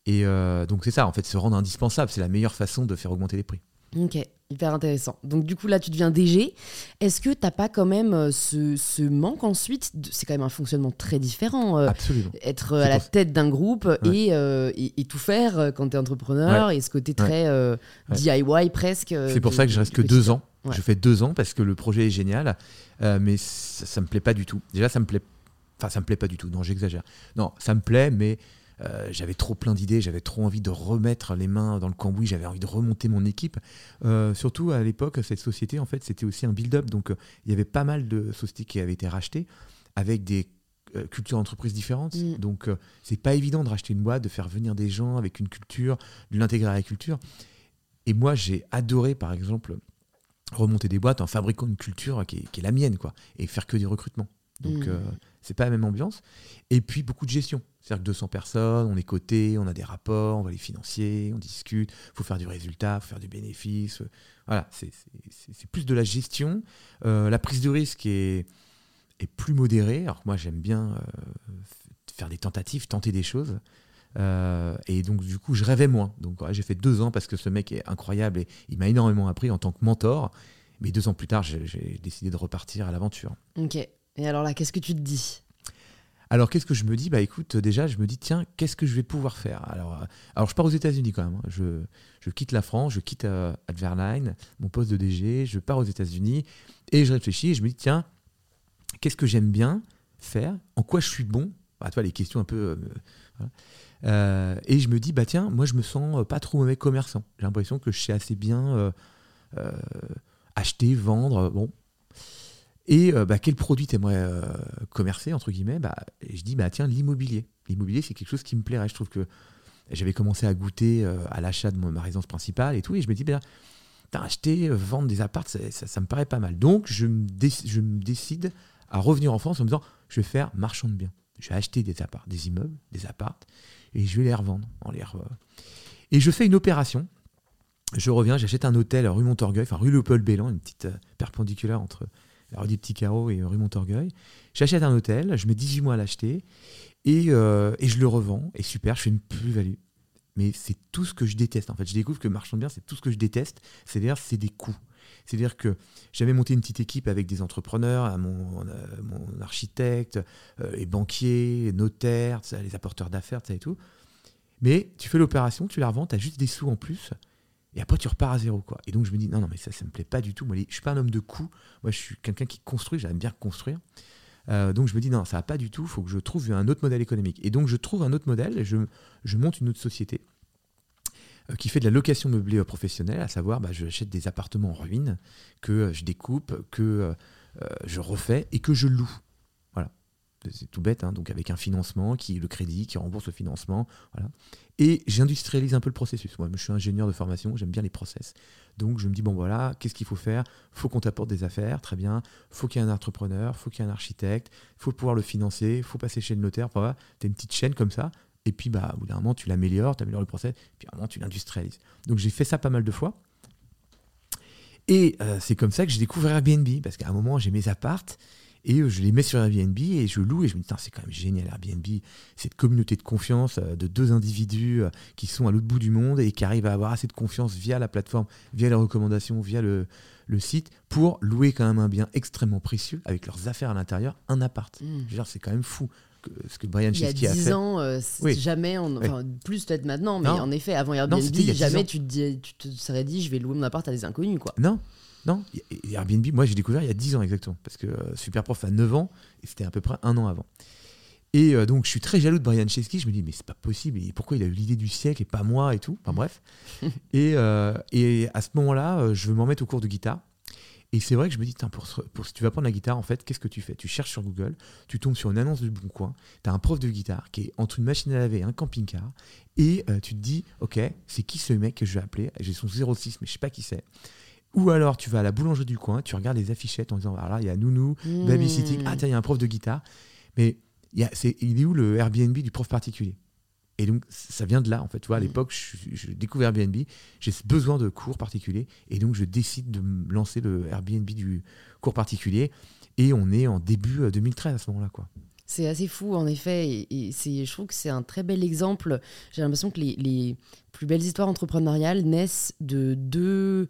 Et euh, donc c'est ça, en fait, se rendre indispensable, c'est la meilleure façon de faire augmenter les prix. Ok, hyper intéressant. Donc du coup là tu deviens DG. Est-ce que t'as pas quand même euh, ce, manque ensuite C'est quand même un fonctionnement très différent. Euh, Absolument. Être à la tête d'un groupe euh, et, et, tout faire quand tu es entrepreneur et ce côté très DIY presque. C'est pour ça que je reste que deux ans. Je fais deux ans parce que le projet est génial, mais ça, ça me plaît pas du tout. Déjà ça me plaît, enfin ça me plaît pas du tout. Non j'exagère. Non ça me plaît mais euh, j'avais trop plein d'idées, j'avais trop envie de remettre les mains dans le cambouis, j'avais envie de remonter mon équipe. Euh, surtout à l'époque, cette société, en fait, c'était aussi un build-up. Donc, euh, il y avait pas mal de sociétés qui avaient été rachetées avec des cultures d'entreprise différentes. Mm. Donc, c'est pas évident de racheter une boîte, de faire venir des gens avec une culture, de l'intégrer à la culture. Et moi, j'ai adoré, par exemple, remonter des boîtes en fabriquant une culture qui est, la mienne, quoi, et faire que des recrutements. Donc, mm. C'est pas la même ambiance. Et puis, beaucoup de gestion. C'est-à-dire que 200 personnes, on est coté, on a des rapports, on va les financer, on discute, il faut faire du résultat, faut faire du bénéfice. Voilà, c'est plus de la gestion. Euh, la prise de risque est, est plus modérée. Alors moi, j'aime bien euh, faire des tentatives, tenter des choses. Euh, et donc, du coup, je rêvais moins. Donc, j'ai fait deux ans parce que ce mec est incroyable et il m'a énormément appris en tant que mentor. Mais deux ans plus tard, j'ai décidé de repartir à l'aventure. Ok. Et alors là, qu'est-ce que tu te dis? Alors qu'est-ce que je me dis? Bah écoute, déjà, je me dis, tiens, qu'est-ce que je vais pouvoir faire? Alors, euh, alors je pars aux États-Unis quand même. Hein. Je, je, quitte la France, je quitte euh, Adverline, mon poste de DG, je pars aux États-Unis et je réfléchis et je me dis, tiens, qu'est-ce que j'aime bien faire? En quoi je suis bon? Bah, Toi, les questions un peu. Euh, et je me dis, bah tiens, moi, je me sens pas trop mauvais commerçant. J'ai l'impression que je sais assez bien acheter, vendre. Bon, et euh, bah, quel produit tu aimerais euh, commercer, entre guillemets? Bah, Je dis, bah, tiens, l'immobilier. L'immobilier, c'est quelque chose qui me plairait. Je trouve que j'avais commencé à goûter euh, à l'achat de ma résidence principale et tout. Et je me dis, bah, acheter, vendre des apparts, ça, me paraît pas mal. Donc, je me, décide à revenir en France en me disant, je vais faire marchand de biens. Je vais acheter des apparts, des immeubles, des apparts, et je vais les revendre. En les Et je fais une opération. Je reviens, j'achète un hôtel rue Montorgueil, enfin rue Léopold-Bélan, une petite perpendiculaire entre la rue des Petits Carreaux et rue Montorgueil. J'achète un hôtel, je mets 18 mois à l'acheter et, euh, et, je le revends. Et super, je fais une plus-value. Mais c'est tout ce que je déteste. En fait, je découvre que marchand de biens, c'est tout ce que je déteste. C'est-à-dire, c'est des coûts. C'est-à-dire que j'avais monté une petite équipe avec des entrepreneurs, mon, euh, mon architecte, euh, les banquiers, notaires, les apporteurs d'affaires, ça et tout. Mais tu fais l'opération, tu la revends, tu as juste des sous en plus. Et après, tu repars à zéro. Quoi. Et donc, je me dis, non, non, mais ça, ça me plaît pas du tout. Moi, je suis pas un homme de coups. Moi, je suis quelqu'un qui construit. J'aime bien construire. Euh, donc, je me dis, non, ça va pas du tout. Il faut que je trouve un autre modèle économique. Et donc, je trouve un autre modèle je, monte une autre société euh, qui fait de la location meublée professionnelle, à savoir, bah, je des appartements en ruine que je découpe, que euh, je refais et que je loue. C'est tout bête, hein, donc avec un financement, qui le crédit, qui rembourse le financement. Voilà. Et j'industrialise un peu le processus. Moi, je suis ingénieur de formation, j'aime bien les process. Donc je me dis, bon voilà, qu'est-ce qu'il faut faire? Faut qu'on t'apporte des affaires, très bien. faut qu'il y ait un entrepreneur, faut qu'il y ait un architecte, faut pouvoir le financer, faut passer chez le notaire. Tu as une petite chaîne comme ça. Et puis, bah, au bout d'un moment, tu l'améliores, tu améliores le process, puis à un moment, tu l'industrialises. Donc j'ai fait ça pas mal de fois. Et euh, c'est comme ça que j'ai découvert Airbnb, parce qu'à un moment, j'ai mes appartes, et euh, je les mets sur Airbnb et je loue et je me dis, c'est quand même génial Airbnb, cette communauté de confiance euh, de deux individus euh, qui sont à l'autre bout du monde et qui arrivent à avoir assez de confiance via la plateforme, via les recommandations, via le, le site, pour louer quand même un bien extrêmement précieux avec leurs affaires à l'intérieur, un appart. Mmh. C'est quand même fou ce que Brian Chesky a fait. Il y a 10 ans, jamais, enfin plus peut-être maintenant, mais en effet, avant Airbnb, jamais tu te, tu te serais dit je vais louer mon appart à des inconnus. Quoi. Non, non, Airbnb, moi j'ai découvert il y a 10 ans exactement, parce que euh, Superprof a 9 ans, et c'était à peu près un an avant. Et euh, donc je suis très jaloux de Brian Chesky, je me dis mais c'est pas possible, et pourquoi il a eu l'idée du siècle et pas moi et tout, enfin bref. *laughs* et, euh, et à ce moment-là, je veux m'en mettre au cours de guitare, Et c'est vrai que je me dis, pour, pour, si tu vas prendre la guitare, en fait, qu'est-ce que tu fais? Tu cherches sur Google, tu tombes sur une annonce du Bon Coin, tu as un prof de guitare qui est entre une machine à laver et un camping-car, et euh, tu te dis, ok, c'est qui ce mec que je vais appeler? J'ai son 06, mais je sais pas qui c'est. Ou alors tu vas à la boulangerie du coin, tu regardes les affichettes en disant, voilà, ah il y a Nounou, mmh. Babysitting, ah tiens, il y a un prof de guitare. Mais y a, il est où le Airbnb du prof particulier? Et donc, ça vient de là, en fait. Tu vois, à mm. l'époque, je, découvre Airbnb, j'ai besoin de cours particuliers, et donc je décide de me lancer le Airbnb du cours particulier, et on est en début 2013 euh, à ce moment-là, quoi. C'est assez fou, en effet, et, c'est, je trouve que c'est un très bel exemple. J'ai l'impression que les, les, plus belles histoires entrepreneuriales naissent de deux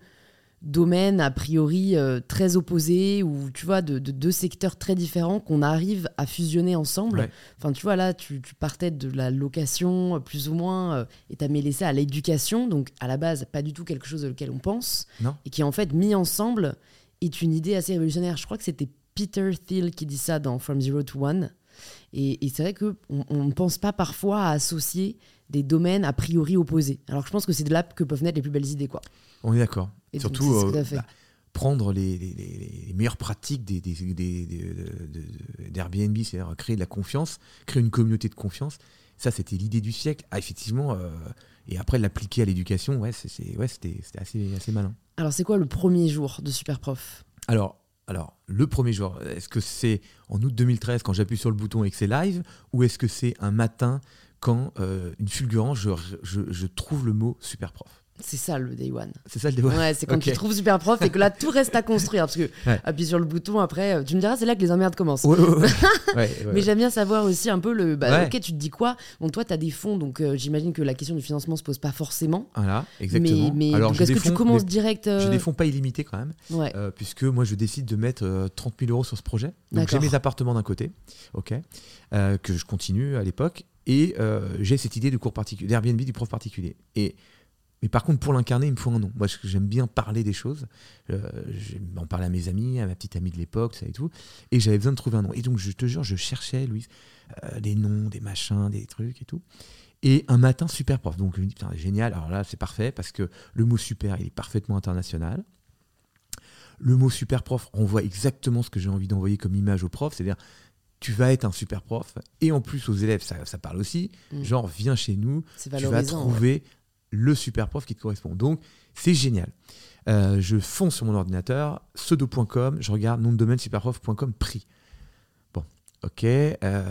domaines a priori euh, très opposés ou tu vois de, deux secteurs très différents qu'on arrive à fusionner ensemble. Enfin tu vois là tu, partais de la location euh, plus ou moins euh, et t'as mêlé ça à l'éducation donc à la base pas du tout quelque chose auquel on pense et qui en fait mis ensemble est une idée assez révolutionnaire. Je crois que c'était Peter Thiel qui dit ça dans From Zero to One et, c'est vrai qu'on on ne pense pas parfois à associer des domaines a priori opposés. Alors je pense que c'est de là que peuvent naître les plus belles idées quoi. On est d'accord. Surtout euh, bah, prendre les, meilleures pratiques des, d'Airbnb, c'est-à-dire créer de la confiance, créer une communauté de confiance. Ça, c'était l'idée du siècle. Ah, effectivement, euh, et après l'appliquer à l'éducation, ouais, c'est, ouais, c'était, assez, assez malin. Alors, c'est quoi le premier jour de Superprof? Alors, alors, le premier jour, est-ce que c'est en août 2013 quand j'appuie sur le bouton et que c'est live, ou est-ce que c'est un matin quand euh, une fulgurance, je, je trouve le mot Superprof? C'est ça le day one. C'est ça le day one. Ouais, c'est quand tu trouves super prof et que là tout reste à construire. Parce que appuie sur le bouton après, euh, tu me diras, c'est là que les emmerdes commencent. *laughs* Mais j'aime bien savoir aussi un peu le. Bah, ok, tu te dis quoi? Bon, toi, tu as des fonds, donc euh, j'imagine que la question du financement se pose pas forcément. Voilà, exactement. Mais, est-ce que tu commences direct J'ai des euh, fonds pas illimités quand même. puisque moi, je décide de mettre 30 000 euros sur ce projet. Donc j'ai mes appartements d'un côté, ok, que je continue à l'époque. Et j'ai cette idée de cours particulier, d'Airbnb du prof particulier. Et mais par contre, pour l'incarner, il me faut un nom. Moi, j'aime bien parler des choses. Euh, en parler à mes amis, à ma petite amie de l'époque, ça et tout. Et j'avais besoin de trouver un nom. Et donc, je te jure, je cherchais, Louise, euh, des noms, des machins, des trucs et tout. Et un matin, super prof. Donc, je me dis, putain, génial. Alors là, c'est parfait parce que le mot super, il est parfaitement international. Le mot super prof voit exactement ce que j'ai envie d'envoyer comme image au prof. C'est-à-dire, tu vas être un super prof. Et en plus, aux élèves, ça, ça parle aussi. Mm. Genre, viens chez nous. Tu vas trouver le super prof qui te correspond. Donc, c'est génial. Euh, je fonce sur mon ordinateur, pseudo.com, je regarde nom de domaine superprof.com prix. Bon, ok. Euh,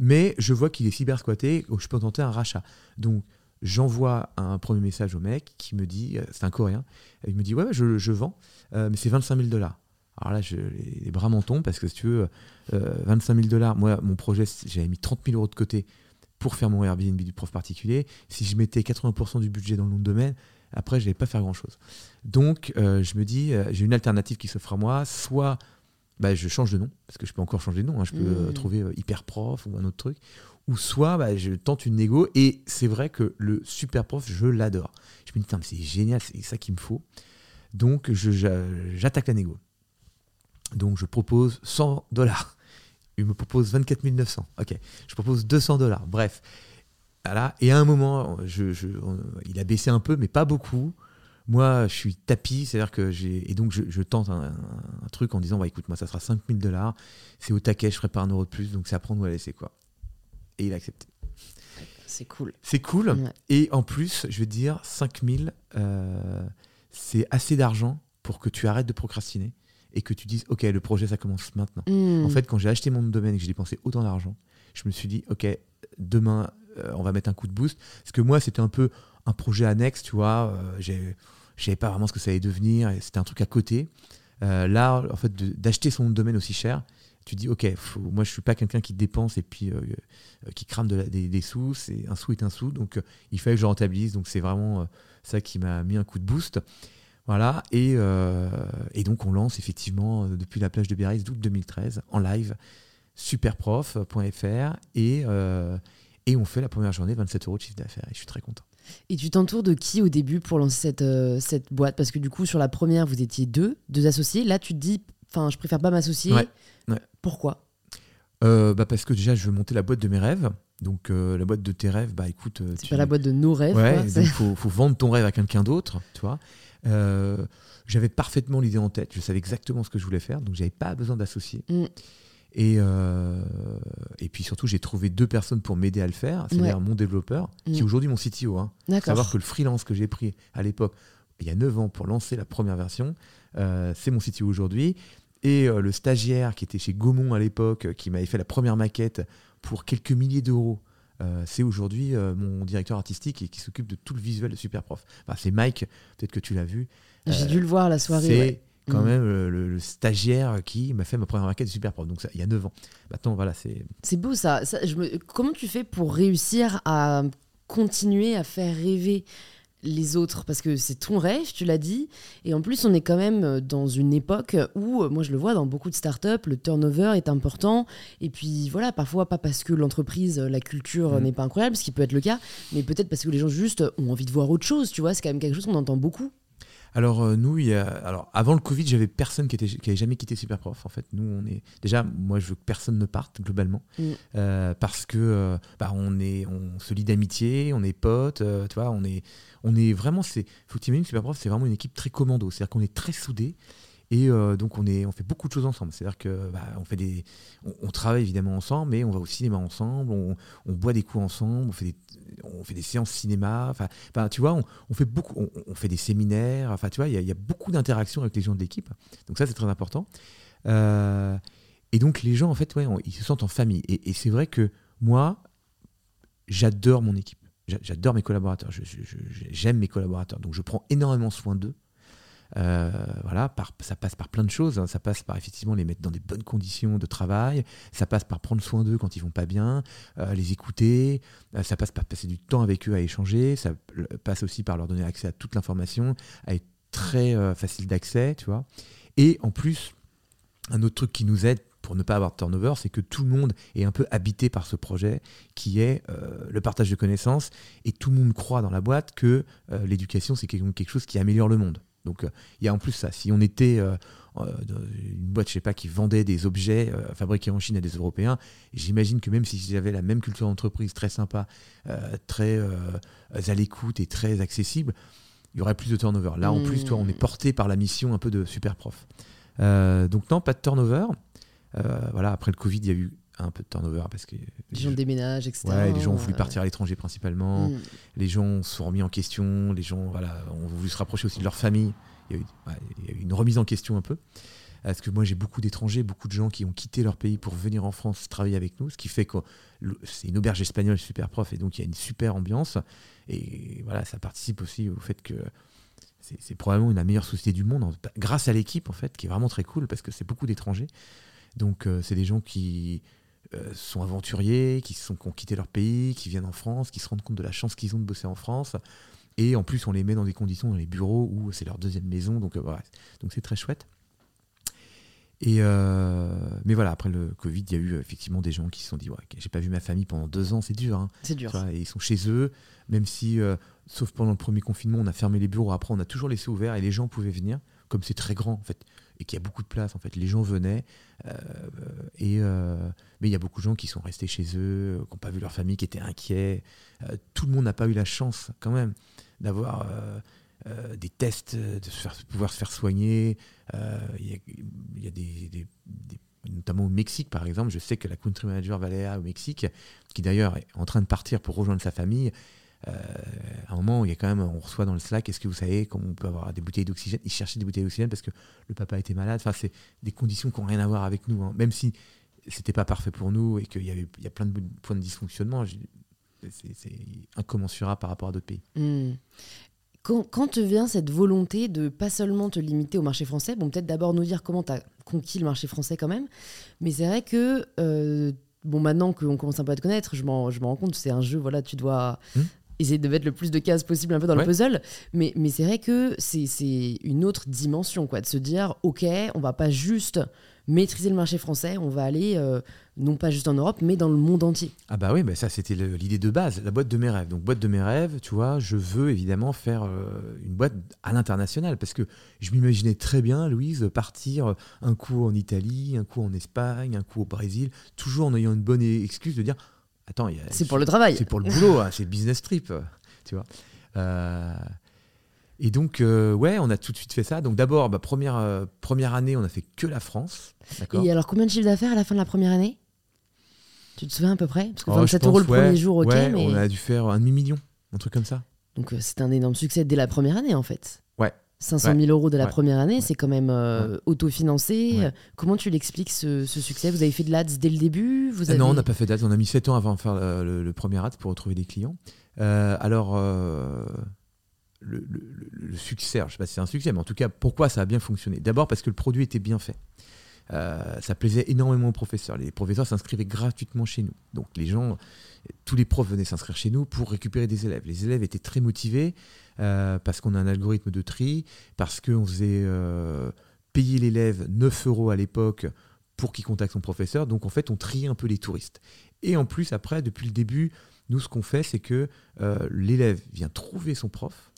mais je vois qu'il est cyber squatté, je peux tenter un rachat. Donc, j'envoie un premier message au mec qui me dit, euh, c'est un coréen, il me dit, ouais, je, vends, mais c'est 25 000 dollars. Alors là, je, les, bras m'en tombent parce que si tu veux, 25 000 dollars, moi, mon projet, j'avais mis 30 000 euros de côté pour faire mon Airbnb du prof particulier. Si je mettais 80% du budget dans le nom de domaine, après, je n'allais pas faire grand-chose. Donc, euh, je me dis, euh, j'ai une alternative qui s'offre à moi. Soit bah, je change de nom, parce que je peux encore changer de nom. Hein. je peux euh, mmh. trouver hyper prof ou un autre truc. Ou soit bah, je tente une négo. Et c'est vrai que le super prof, je l'adore. Je me dis, c'est génial, c'est ça qu'il me faut. Donc, j'attaque la négo. Donc, je propose 100 dollars il me propose 24 900. Ok, je propose 200 dollars. Bref. Voilà. Et à un moment, je, il a baissé un peu, mais pas beaucoup. Moi, je suis tapis, c'est-à-dire que j'ai. Et donc, je, tente un, truc en disant bah, écoute, moi, ça sera 5000 dollars. C'est au taquet, je ferai pas un euro de plus, donc c'est à prendre ou à laisser, quoi. Et il a accepté. C'est cool. C'est cool. Et en plus, je veux dire, 5000, euh, c'est assez d'argent pour que tu arrêtes de procrastiner et que tu dises, OK, le projet, ça commence maintenant. Hmm. En fait, quand j'ai acheté mon domaine et que j'ai dépensé autant d'argent, je me suis dit, OK, demain, euh, on va mettre un coup de boost. Parce que moi, c'était un peu un projet annexe, tu vois. Euh, je ne savais pas vraiment ce que ça allait devenir c'était un truc à côté. Euh, là, en fait, d'acheter son domaine aussi cher, tu dis, OK, moi, je suis pas quelqu'un qui dépense et puis qui crame de des, des, sous. C'est un sou est un sou. Donc, il fallait que je rentabilise. Donc, c'est vraiment ça qui m'a mis un coup de boost. Voilà, euh, et, donc on lance effectivement euh, depuis la plage de Biarritz d'août 2013 en live superprof.fr et, euh, et on fait la première journée 27 euros de chiffre d'affaires et je suis très content. Et tu t'entoures de qui au début pour lancer cette, cette boîte? Parce que du coup sur la première vous étiez deux, deux associés, là tu te dis, enfin je préfère pas m'associer. Pourquoi? Bah Parce que déjà je veux monter la boîte de mes rêves Donc la boîte de tes rêves, bah écoute. c'est pas la boîte de nos rêves. Ouais, il faut, faut, vendre ton rêve à quelqu'un d'autre, tu vois. J'avais parfaitement l'idée en tête, je savais exactement ce que je voulais faire, donc j'avais pas besoin d'associer. Mm. Et, et puis surtout, j'ai trouvé deux personnes pour m'aider à le faire. C'est-à-dire mon développeur, qui est mm. aujourd'hui mon CTO. Hein. Savoir que le freelance que j'ai pris à l'époque, il y a 9 ans, pour lancer la première version, c'est mon CTO aujourd'hui. Et le stagiaire qui était chez Gaumont à l'époque, qui m'avait fait la première maquette pour quelques milliers d'euros, c'est aujourd'hui mon directeur artistique et qui s'occupe de tout le visuel de Superprof. Enfin, c'est Mike, peut-être que tu l'as vu. J'ai dû le voir la soirée quand mm. même le, stagiaire qui m'a fait ma première maquette de super prof. Donc ça, il y a 9 ans. Maintenant, voilà, c'est. C'est beau ça. je me... Comment tu fais pour réussir à continuer à faire rêver les autres parce que c'est ton rêve, tu l'as dit. Et en plus, on est quand même dans une époque où, moi je le vois dans beaucoup de startups, le turnover est important. Et puis voilà, parfois pas parce que l'entreprise, la culture mm. n'est pas incroyable, ce qui peut être le cas, mais peut-être parce que les gens juste ont envie de voir autre chose, tu vois. C'est quand même quelque chose qu'on entend beaucoup. Alors euh, nous, il y a, alors avant le Covid, j'avais personne qui était qui avait jamais quitté Superprof. En fait, nous, on est déjà, moi, je veux que personne ne parte globalement, mm. euh, parce que euh, bah, on est, on se lie d'amitié, on est potes, tu vois, on est, on est vraiment, c'est, faut que Superprof, c'est vraiment une équipe très commando, c'est-à-dire qu'on est très soudés. Et euh, donc on, est, on fait beaucoup de choses ensemble. C'est-à-dire que bah, on on, travaille évidemment ensemble, mais on va au cinéma ensemble, on, on boit des coups ensemble, on fait des, on fait des séances cinéma. Enfin, tu vois, on, fait beaucoup, on, fait des séminaires. Enfin, tu vois, il y, a beaucoup d'interactions avec les gens de l'équipe. Donc ça, c'est très important. Euh, et donc les gens, en fait, ouais, ils se sentent en famille. Et, c'est vrai que moi, j'adore mon équipe. J'adore mes collaborateurs. J'aime mes collaborateurs. Donc je prends énormément soin d'eux. Euh, voilà, ça passe par plein de choses. Hein. Ça passe par effectivement les mettre dans des bonnes conditions de travail. Ça passe par prendre soin d'eux quand ils vont pas bien, euh, les écouter. Euh, ça passe par passer du temps avec eux à échanger. Ça passe aussi par leur donner accès à toute l'information, à être très facile d'accès, tu vois. Et en plus, un autre truc qui nous aide pour ne pas avoir de turnover, c'est que tout le monde est un peu habité par ce projet qui est le partage de connaissances et tout le monde croit dans la boîte que l'éducation c'est quelque chose qui améliore le monde. Donc euh, il y a en plus ça. Si on était euh, euh, une boîte, je sais pas, qui vendait des objets fabriqués en Chine à des Européens, j'imagine que même si j'avais la même culture d'entreprise très sympa, très à l'écoute et très accessible, il y aurait plus de turnover. Là, en plus, toi, on est hmm. porté par la mission un peu de super prof. donc non, pas de turnover. voilà, après le Covid, il y a eu un peu de turnover parce que les gens déménagent, etc. Ouais, les gens ont voulu partir à l'étranger principalement. Mm. Les gens se sont remis en question. Les gens, voilà, ont voulu se rapprocher aussi de leur famille. Il y a eu, une remise en question un peu. Parce que moi, j'ai beaucoup d'étrangers, beaucoup de gens qui ont quitté leur pays pour venir en France travailler avec nous, ce qui fait que c'est une auberge espagnole super prof et donc il y a une super ambiance. Et voilà, ça participe aussi au fait que c'est probablement une la meilleure société du monde, grâce à l'équipe en fait, qui est vraiment très cool parce que c'est beaucoup d'étrangers. Donc euh, c'est des gens qui euh, sont aventuriers, qui, sont, qui ont quitté leur pays, qui viennent en France, qui se rendent compte de la chance qu'ils ont de bosser en France. Et en plus, on les met dans des conditions dans les bureaux où c'est leur deuxième maison. Donc, euh, voilà. donc c'est très chouette. Et euh, mais voilà, après le Covid, il y a eu effectivement des gens qui se sont dit ouais, j'ai pas vu ma famille pendant deux ans, c'est dur. Hein. C'est dur. et ils sont chez eux, même si, sauf pendant le premier confinement, on a fermé les bureaux. Après, on a toujours laissé ouvert et les gens pouvaient venir, comme c'est très grand en fait et qu'il y a beaucoup de place. En fait, les gens venaient, euh, et, euh, mais il y a beaucoup de gens qui sont restés chez eux, qui n'ont pas vu leur famille, qui étaient inquiets. Euh, tout le monde n'a pas eu la chance, quand même, d'avoir des tests, de pouvoir se faire soigner. Il y, a, des, notamment au Mexique, par exemple. Je sais que la country manager Valéa au Mexique, qui d'ailleurs est en train de partir pour rejoindre sa famille, euh, à un moment, il y a quand même, on reçoit dans le Slack, est-ce que vous savez comment on peut avoir des bouteilles d'oxygène? Ils cherchaient des bouteilles d'oxygène parce que le papa était malade. Enfin, c'est des conditions qui n'ont rien à voir avec nous. Hein. Même si c'était pas parfait pour nous et qu'il y avait il y a plein de points de dysfonctionnement, c'est incommensurable par rapport à d'autres pays. Hmm. Quand, quand, te vient cette volonté de pas seulement te limiter au marché français, bon, peut-être d'abord nous dire comment tu as conquis le marché français quand même, mais c'est vrai que, euh, bon, maintenant qu'on commence un peu à te connaître, je m'en rends compte, c'est un jeu, voilà, tu dois hmm essayer de mettre le plus de cases possible un peu dans le puzzle. Mais, mais c'est vrai que c'est une autre dimension, quoi, de se dire, OK, on va pas juste maîtriser le marché français, on va aller euh, non pas juste en Europe, mais dans le monde entier. Ah bah oui, mais ça c'était l'idée de base, la boîte de mes rêves. Donc boîte de mes rêves, tu vois, je veux évidemment faire euh, une boîte à l'international parce que je m'imaginais très bien, Louise, partir un coup en Italie, un coup en Espagne, un coup au Brésil, toujours en ayant une bonne excuse de dire attends, c'est pour le travail. C'est pour le boulot, hein, c'est business trip, tu vois. et donc, ouais, on a tout de suite fait ça. Donc d'abord, bah, première, première année, on a fait que la France. Et alors, combien de chiffre d'affaires à la fin de la première année? Tu te souviens à peu près? Parce que 27 euros le premier jour, ok. mais... On a dû faire un demi-million, un truc comme ça. Donc c'est un énorme succès dès la première année, en fait. Ouais. 500 000 euros de la première année, c'est quand même euh, autofinancé. Comment tu l'expliques ce, succès? Vous avez fait de l'ADS dès le début? Vous Non, on n'a pas fait d'ADS. On a mis 7 ans avant de faire le, premier ADS pour retrouver des clients. Euh, alors, euh, le, succès, je ne sais pas si c'est un succès, mais en tout cas, pourquoi ça a bien fonctionné? D'abord parce que le produit était bien fait. Ça plaisait énormément aux professeurs. Les professeurs s'inscrivaient gratuitement chez nous. Donc les gens, tous les profs venaient s'inscrire chez nous pour récupérer des élèves. Les élèves étaient très motivés. Euh, parce qu'on a un algorithme de tri, parce qu'on faisait euh, payer l'élève 9 euros à l'époque pour qu'il contacte son professeur. Donc en fait, on triait un peu les touristes. Et en plus, après, depuis le début, nous, ce qu'on fait, c'est que euh, l'élève vient trouver son prof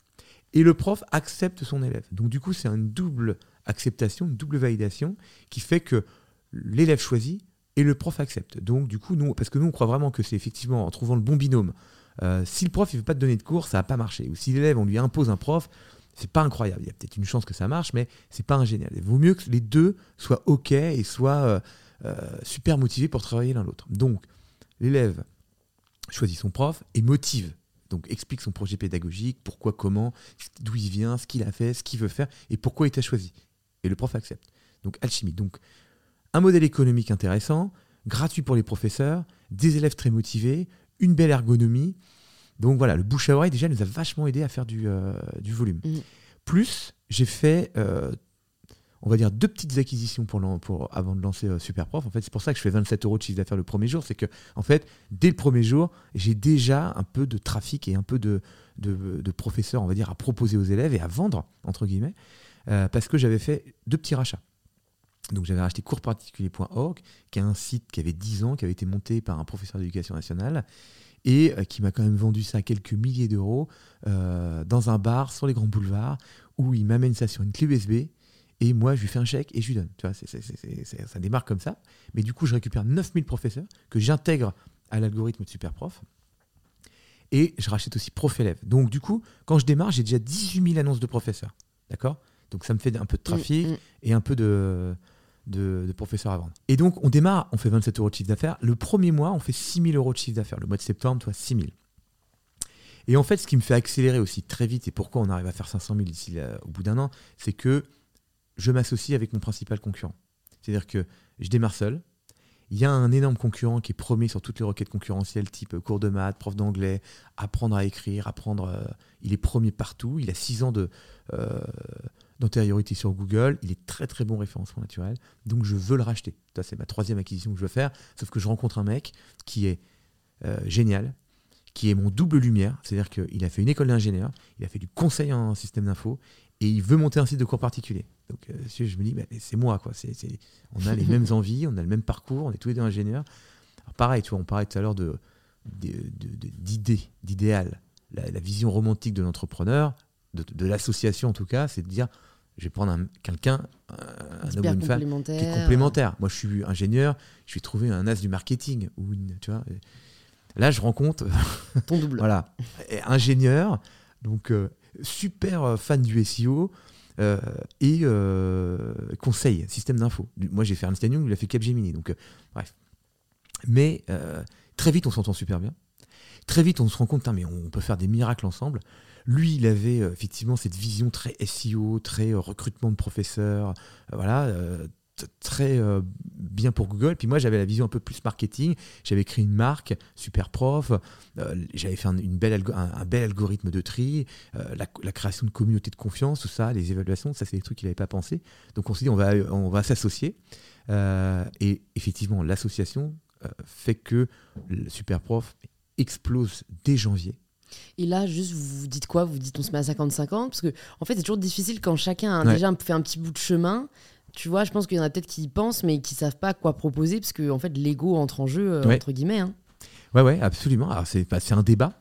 et le prof accepte son élève. Donc du coup, c'est une double acceptation, une double validation qui fait que l'élève choisit et le prof accepte. Donc du coup, nous, parce que nous, on croit vraiment que c'est effectivement en trouvant le bon binôme euh, si le prof ne veut pas te donner de cours, ça va pas marcher. Ou si l'élève, on lui impose un prof, c'est pas incroyable. Il y a peut-être une chance que ça marche, mais c'est pas un génial. Il vaut mieux que les deux soient OK et soient euh, euh, super motivés pour travailler l'un l'autre. Donc, l'élève choisit son prof et motive. Donc, explique son projet pédagogique, pourquoi, comment, d'où il vient, ce qu'il a fait, ce qu'il veut faire et pourquoi il t'a choisi. Et le prof accepte. Donc, alchimie. Donc, un modèle économique intéressant, gratuit pour les professeurs, des élèves très motivés, une belle ergonomie. Donc voilà, le bouche à oreille déjà nous a vachement aidé à faire du, euh, du volume. Mm. Plus, j'ai fait, euh, on va dire, deux petites acquisitions pour, pour avant de lancer euh, Superprof. En fait, c'est pour ça que je fais 27 euros de chiffre d'affaires le premier jour. C'est que, en fait, dès le premier jour, j'ai déjà un peu de trafic et un peu de, de, professeurs, on va dire, à proposer aux élèves et à vendre, entre guillemets, parce que j'avais fait deux petits rachats. Donc j'avais racheté coursparticulier.org, qui est un site qui avait 10 ans, qui avait été monté par un professeur d'éducation nationale, et euh, qui m'a quand même vendu ça à quelques milliers d'euros euh, dans un bar sur les grands boulevards, où il m'amène ça sur une clé USB, et moi je lui fais un chèque et je lui donne. Tu vois, ça démarre comme ça. Mais du coup, je récupère 9000 professeurs que j'intègre à l'algorithme de Superprof. Et je rachète aussi prof-élève. Donc du coup, quand je démarre, j'ai déjà 18 000 annonces de professeurs. D'accord? Donc ça me fait un peu de trafic mm, mm. et un peu de, de, professeurs à vendre. Et donc, on démarre, on fait 27 euros de chiffre d'affaires. Le premier mois, on fait 6 000 euros de chiffre d'affaires. Le mois de septembre, toi, 6 000. Et en fait, ce qui me fait accélérer aussi très vite, et pourquoi on arrive à faire 500 000 d'ici au bout d'un an, c'est que je m'associe avec mon principal concurrent. C'est-à-dire que je démarre seul. Il y a un énorme concurrent qui est premier sur toutes les requêtes concurrentielles, type cours de maths, prof d'anglais, apprendre à écrire, apprendre. Euh, il est premier partout. Il a 6 ans de. Euh, d'antériorité sur Google, il est très très bon référencement naturel, donc je veux le racheter. Ça, c'est ma troisième acquisition que je veux faire, sauf que je rencontre un mec qui est euh, génial, qui est mon double lumière, c'est-à-dire qu'il a fait une école d'ingénieur, il a fait du conseil en système d'info, et il veut monter un site de cours particulier. Donc euh, je me dis, bah, c'est moi, quoi. On a les *laughs* mêmes envies, on a le même parcours, on est tous les deux ingénieurs. Alors pareil, tu vois, on parlait tout à l'heure de, d'idée, d'idéal. La, vision romantique de l'entrepreneur, de, de l'association en tout cas, c'est de dire je vais prendre quelqu'un, un, homme ou une femme qui est complémentaire. Moi, je suis ingénieur, je vais trouver un as du marketing ou une, tu vois. Là, je rencontre *laughs* ton double. voilà, ingénieur, donc euh, super euh, fan du SEO euh, et conseil, système d'info. Moi, j'ai fait Ernst Young, il a fait Capgemini, donc bref. Mais très vite, on s'entend super bien. Très vite, on se rend compte, mais on peut faire des miracles ensemble. Lui, il avait euh, effectivement cette vision très SEO, très euh, recrutement de professeurs, euh, voilà, très bien pour Google. Puis moi, j'avais la vision un peu plus marketing. J'avais créé une marque, Super Prof. j'avais fait un, bel algorithme de tri, la, création de communautés de confiance, tout ça, les évaluations, ça, c'est des trucs qu'il n'avait pas pensé. Donc on s'est dit, on va, s'associer. et effectivement, l'association fait que le Super Prof explose dès janvier. Et là, juste, vous dites quoi? Vous dites on se met à 50-50 Parce que, en fait, c'est toujours difficile quand chacun a déjà fait un petit bout de chemin. Tu vois, je pense qu'il y en a peut-être qui y pensent, mais qui savent pas quoi proposer, parce que, en fait, l'ego entre en jeu, euh, entre guillemets. Hein. Ouais, ouais, absolument. Alors, c'est un débat.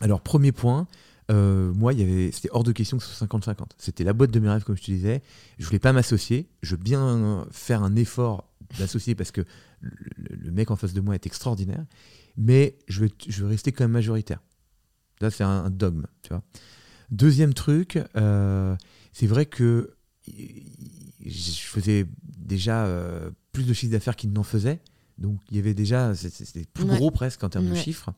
Alors, premier point, euh, moi, c'était hors de question que ce soit 50-50. C'était la boîte de mes rêves, comme je te disais. Je voulais pas m'associer. Je veux bien faire un effort d'associer parce que le, le, mec en face de moi est extraordinaire. mais je vais, je vais rester quand même majoritaire. Là, c'est un, dogme, tu vois. Deuxième truc, euh, c'est vrai que je faisais déjà euh, plus de chiffre d'affaires qu'il n'en faisait. Donc, il y avait déjà, c'était plus gros presque en termes de chiffres.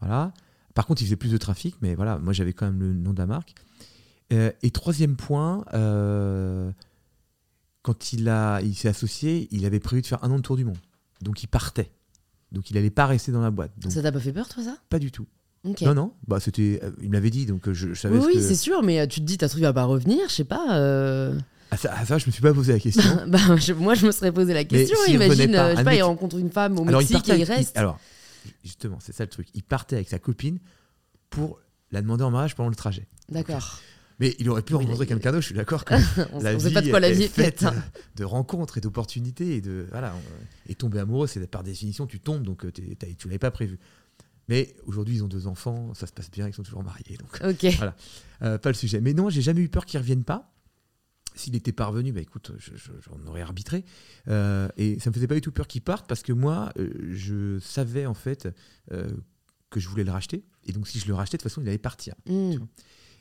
Voilà. Par contre, il faisait plus de trafic, mais voilà, moi j'avais quand même le nom de la marque. Euh, et troisième point, quand il, a, il s'est associé, il avait prévu de faire un an de tour du monde. Donc il partait. Donc il n'allait pas rester dans la boîte. ça t'a pas fait peur, toi, ça? Pas du tout. Non, non, bah, c'était, euh, il me l'avait dit, donc euh, je, savais. Oui, c'est sûr, mais euh, tu te dis, ta truc va pas revenir, je sais pas. Ah, ça, ah, ça, je me suis pas posé la question. *laughs* bah, moi, je me serais posé la question. Imagine, je sais pas, il rencontre une femme au Mexique et il reste. alors, justement, c'est ça le truc. Il partait avec sa copine pour la demander en mariage pendant le trajet. D'accord. Mais il aurait pu rencontrer quelqu'un d'autre, je suis d'accord. *laughs* on ne sait pas de quoi la vie est faite. Hein. De rencontres et d'opportunités et de voilà, et tomber amoureux, c'est par définition tu tombes donc tu l'avais pas prévu. Mais aujourd'hui, ils ont deux enfants, ça se passe bien, ils sont toujours mariés. Donc, *laughs* voilà, euh, pas le sujet. Mais non, j'ai jamais eu peur qu'ils reviennent pas. S'il était parvenu, bah écoute, j'en aurais arbitré. Euh, et ça me faisait pas du tout peur qu'ils partent parce que moi, euh, je savais en fait que je voulais le racheter. Et donc, si je le rachetais, de toute façon, il allait partir. Hmm.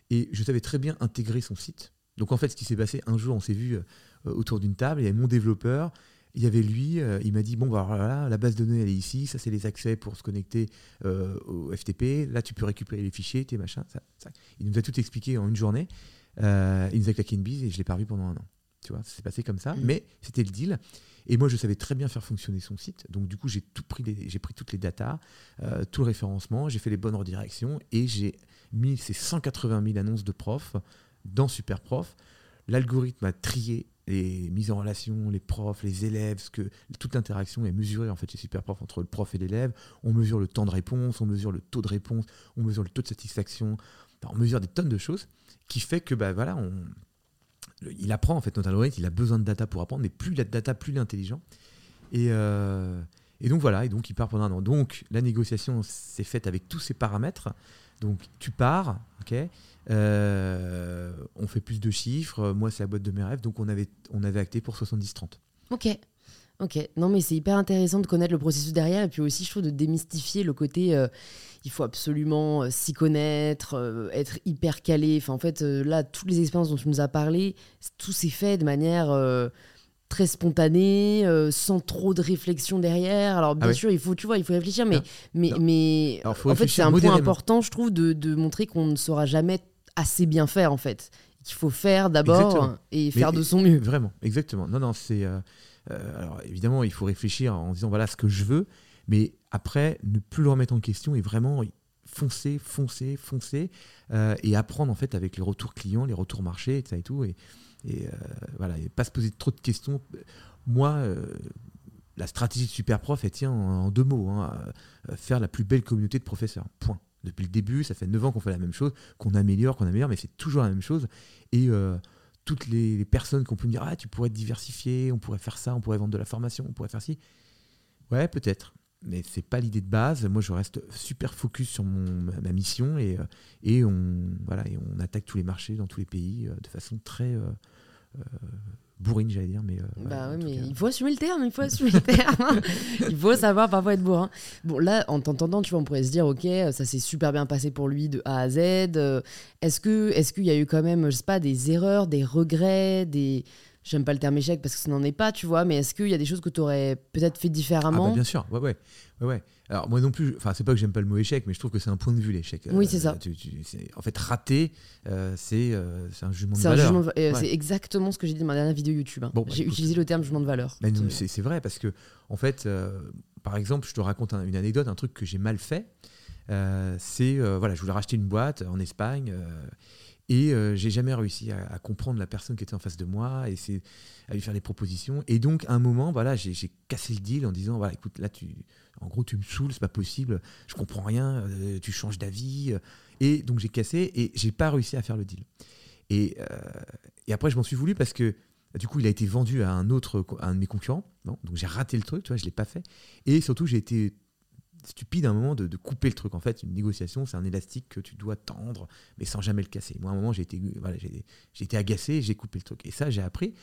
Et je savais très bien intégrer son site. Donc, en fait, ce qui s'est passé, un jour, on s'est vu autour d'une table, il y avait mon développeur, il y avait lui, euh, il m'a dit bon bah voilà, la base de données elle est ici, ça c'est les accès pour se connecter euh, au FTP, là tu peux récupérer les fichiers, tes machins, ça, Il nous a tout expliqué en une journée, euh, il nous a claqué une bise et je l'ai pas revu pendant un an. Tu vois, c'est passé comme ça, mm. mais c'était le deal. Et moi je savais très bien faire fonctionner son site, donc du coup j'ai tout pris, j'ai pris toutes les datas, tout le référencement, j'ai fait les bonnes redirections et j'ai mis ces 180 000 annonces de profs dans Superprof. L'algorithme a trié les mises en relation, les profs, les élèves, toute l'interaction est mesurée en fait chez Superprof entre le prof et l'élève. On mesure le temps de réponse, on mesure le taux de réponse, on mesure le taux de satisfaction, on mesure des tonnes de choses qui fait que bah voilà, il apprend en fait notre algorithme, il a besoin de data pour apprendre, mais plus il a de data, plus il est intelligent. Et, euh, et donc voilà, et donc il part pendant un an. Donc la négociation s'est faite avec tous ces paramètres. Donc tu pars, ok euh, on fait plus de chiffres. Moi, c'est la boîte de mes rêves. Donc, on avait, on avait acté pour 70-30. Ok. Ok, non mais c'est hyper intéressant de connaître le processus derrière et puis aussi je trouve de démystifier le côté euh, il faut absolument euh, s'y connaître, être hyper calé. Enfin en fait là toutes les expériences dont tu nous as parlé, tout s'est fait de manière très spontanée, sans trop de réflexion derrière. Alors bien ah sûr il faut tu vois il faut réfléchir mais mais mais en fait c'est un point important je trouve de, de montrer qu'on ne saura jamais assez bien faire en fait. Qu'il faut faire d'abord et faire de son mieux. Vraiment, exactement. Non, non, c'est. Euh, euh, alors évidemment, il faut réfléchir en disant voilà ce que je veux, mais après, ne plus le remettre en question et vraiment foncer, foncer, foncer euh, et apprendre en fait avec les retours clients, les retours marchés, etc. Et, tout, et, et voilà, et pas se poser trop de questions. Moi, la stratégie de Superprof, elle tient en, deux mots hein, faire la plus belle communauté de professeurs. Point depuis le début, ça fait 9 ans qu'on fait la même chose, qu'on améliore, qu'on améliore, mais c'est toujours la même chose. Et euh, toutes les, personnes qui ont pu me dire Ah, tu pourrais te diversifier, on pourrait faire ça, on pourrait vendre de la formation, on pourrait faire ci. Ouais, peut-être. Mais c'est pas l'idée de base. Moi, je reste super focus sur mon, ma mission et, euh, et, on, voilà, et on attaque tous les marchés dans tous les pays euh, de façon très bourrine, j'allais dire. Mais, euh, bah mais il faut assumer le terme, il faut assumer le terme. *laughs* il faut savoir parfois être bourrin. Bon, là, en t'entendant, tu vois, on pourrait se dire, ok, ça s'est super bien passé pour lui de A à Z. Euh, est-ce que, est-ce qu'il y a eu quand même, je sais pas, des erreurs, des regrets, des J'aime pas le terme échec parce que ça n'en est pas, tu vois, mais est-ce qu'il y a des choses que tu aurais peut-être fait différemment ah bah Bien sûr, ouais, ouais, ouais, ouais. Alors moi non plus, enfin c'est pas que j'aime pas le mot échec, mais je trouve que c'est un point de vue l'échec. Oui, c'est ça. en fait, rater, euh, c'est euh, un jugement de valeur. C'est exactement ce que j'ai dit dans ma dernière vidéo YouTube. Hein. Bon, bah, j'ai utilisé le terme jugement de valeur. c'est vrai parce que, en fait, euh, par exemple, je te raconte une anecdote, un truc que j'ai mal fait. c'est, voilà, je voulais racheter une boîte en Espagne et euh, j'ai jamais réussi à, comprendre la personne qui était en face de moi, et à lui faire des propositions. Et donc, à un moment, voilà, j'ai cassé le deal en disant voilà, écoute, là, tu, en gros, tu me saoules, c'est pas possible, je comprends rien, euh, tu changes d'avis. Et donc, j'ai cassé et j'ai pas réussi à faire le deal. Et, euh, et après, je m'en suis voulu parce que du coup, il a été vendu à un autre, à un de mes concurrents. donc, j'ai raté le truc, tu vois, je l'ai pas fait. Et surtout, j'ai été stupide à un moment de, couper le truc. En fait, une négociation, c'est un élastique que tu dois tendre, mais sans jamais le casser. Moi, à un moment, j'ai été, voilà, j'ai, agacé, j'ai coupé le truc. Et ça, j'ai appris.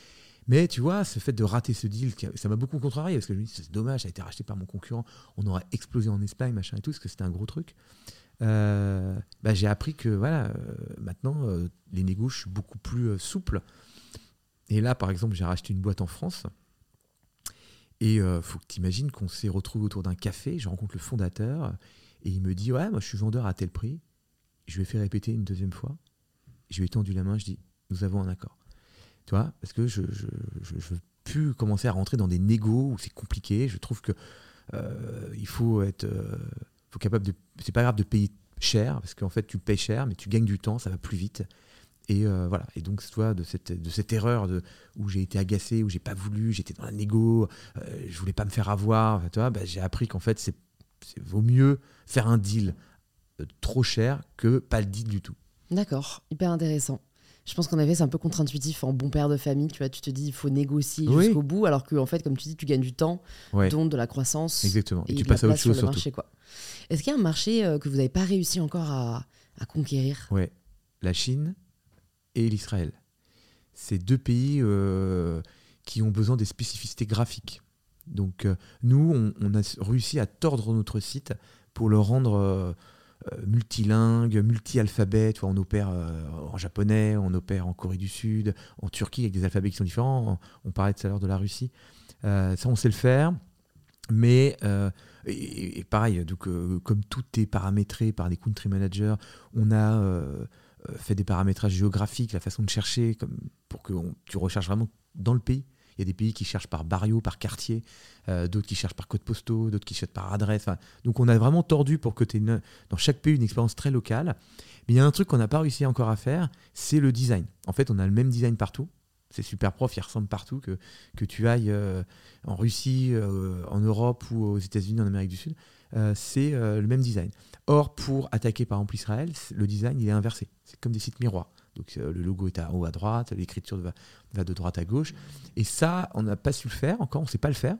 Mais tu vois, ce fait de rater ce deal, ça m'a beaucoup contrarié parce que je me dis, c'est dommage, ça a été racheté par mon concurrent, on aurait explosé en Espagne, machin et tout, parce que c'était un gros truc. Euh, bah, j'ai appris que voilà, euh, maintenant, euh, les négos, je suis beaucoup plus souple. Et là, par exemple, j'ai racheté une boîte en France. Et il faut que tu imagines qu'on s'est retrouvé autour d'un café, je rencontre le fondateur, et il me dit, ouais, moi je suis vendeur à tel prix. Je lui ai fait répéter une deuxième fois. Je lui ai tendu la main, je dis, nous avons un accord. Tu vois, parce que je ne veux plus commencer à rentrer dans des négos où c'est compliqué. Je trouve que il faut être faut capable de. C'est pas grave de payer cher, parce qu'en fait, tu payes cher, mais tu gagnes du temps, ça va plus vite. Et euh, voilà. Et donc, toi, de cette, de cette erreur de, où j'ai été agacé, où j'ai pas voulu, j'étais dans la négo, euh, je voulais pas me faire avoir, tu vois, bah, j'ai appris qu'en fait, c'est vaut mieux faire un deal euh, trop cher que pas le deal du tout. D'accord, hyper intéressant. Je pense qu'en effet, c'est un peu contre-intuitif en bon père de famille. Tu vois, tu te dis, il faut négocier jusqu'au bout, alors qu'en en fait, comme tu dis, tu gagnes du temps, dont de la croissance. Exactement. Et, tu passes à autre chose surtout. quoi. Est-ce qu'il y a un marché euh, que vous n'avez pas réussi encore à, conquérir? Ouais, la Chine et l'Israël. C'est deux pays euh, qui ont besoin des spécificités graphiques. Donc euh, nous, on, a réussi à tordre notre site pour le rendre multilingue, multi-alphabet. On opère en japonais, on opère en Corée du Sud, en Turquie avec des alphabets qui sont différents. On parlait tout à l'heure de la Russie. ça, on sait le faire. Mais et, pareil, donc, euh, comme tout est paramétré par les country managers, on a euh, euh, fait des paramétrages géographiques, la façon de chercher, comme, pour que tu recherches vraiment dans le pays. Il y a des pays qui cherchent par barrio, par quartier, d'autres qui cherchent par code postaux, d'autres qui cherchent par adresse. donc on a vraiment tordu pour que tu aies dans chaque pays une expérience très locale. Mais il y a un truc qu'on n'a pas réussi encore à faire, c'est le design. En fait, on a le même design partout. C'est super prof, il ressemble partout, que, tu ailles euh, en Russie, euh, en Europe ou aux États-Unis, en Amérique du Sud, euh, c'est le même design. Or, pour attaquer par exemple Israël, le design il est inversé. C'est comme des sites miroirs. Donc le logo est à haut à droite, l'écriture va, va, de droite à gauche. Et ça, on n'a pas su le faire encore, on ne sait pas le faire.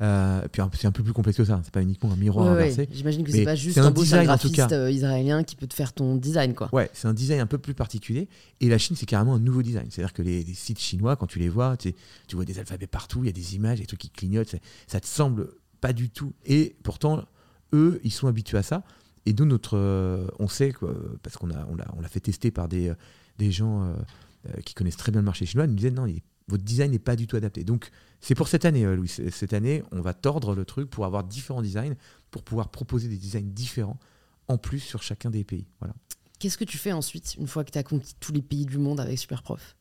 Euh, puis c'est un peu plus complexe que ça, c'est pas uniquement un miroir inversé. J'imagine que c'est pas juste un, design en tout cas. Euh, israélien qui peut te faire ton design quoi. Ouais, c'est un design un peu plus particulier. Et la Chine, c'est carrément un nouveau design. C'est-à-dire que les, sites chinois, quand tu les vois, tu, tu vois des alphabets partout, il y a des images, des trucs qui clignotent, ça te semble pas du tout. Et pourtant, eux, ils sont habitués à ça. Et nous, notre, euh, on sait, parce qu'on a, on l'a, on l'a fait tester par des, des gens qui connaissent très bien le marché chinois, ils nous disaient non, votre design n'est pas du tout adapté. Donc, c'est pour cette année, euh, Louis. Cette année, on va tordre le truc pour avoir différents designs, pour pouvoir proposer des designs différents en plus sur chacun des pays. Voilà. Qu'est-ce que tu fais ensuite, une fois que tu as conquis tous les pays du monde avec Superprof?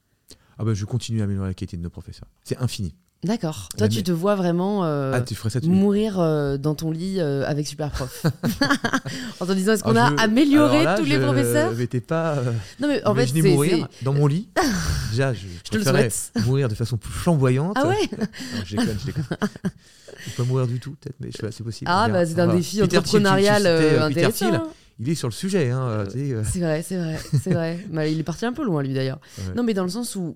Ah bah, Je continue à améliorer la qualité de nos professeurs. C'est infini. D'accord. Toi, tu te vois vraiment euh, ah, mourir euh, dans ton lit euh, avec Superprof. *laughs* *laughs* en te disant, est-ce qu'on a amélioré tous les professeurs Mais t'es pas. non, mais en fait, mourir dans mon lit. *laughs* Déjà, je, je, te le souhaite. mourir de façon plus flamboyante. Ah ouais Je déconne, je déconne. pas mourir du tout, peut-être, mais c'est possible. Ah, bah, c'est un défi entrepreneurial intéressant. il est sur le sujet. Hein, c'est vrai, c'est vrai, c'est vrai. Bah, il est parti un peu loin, lui, d'ailleurs. Non, mais dans le sens où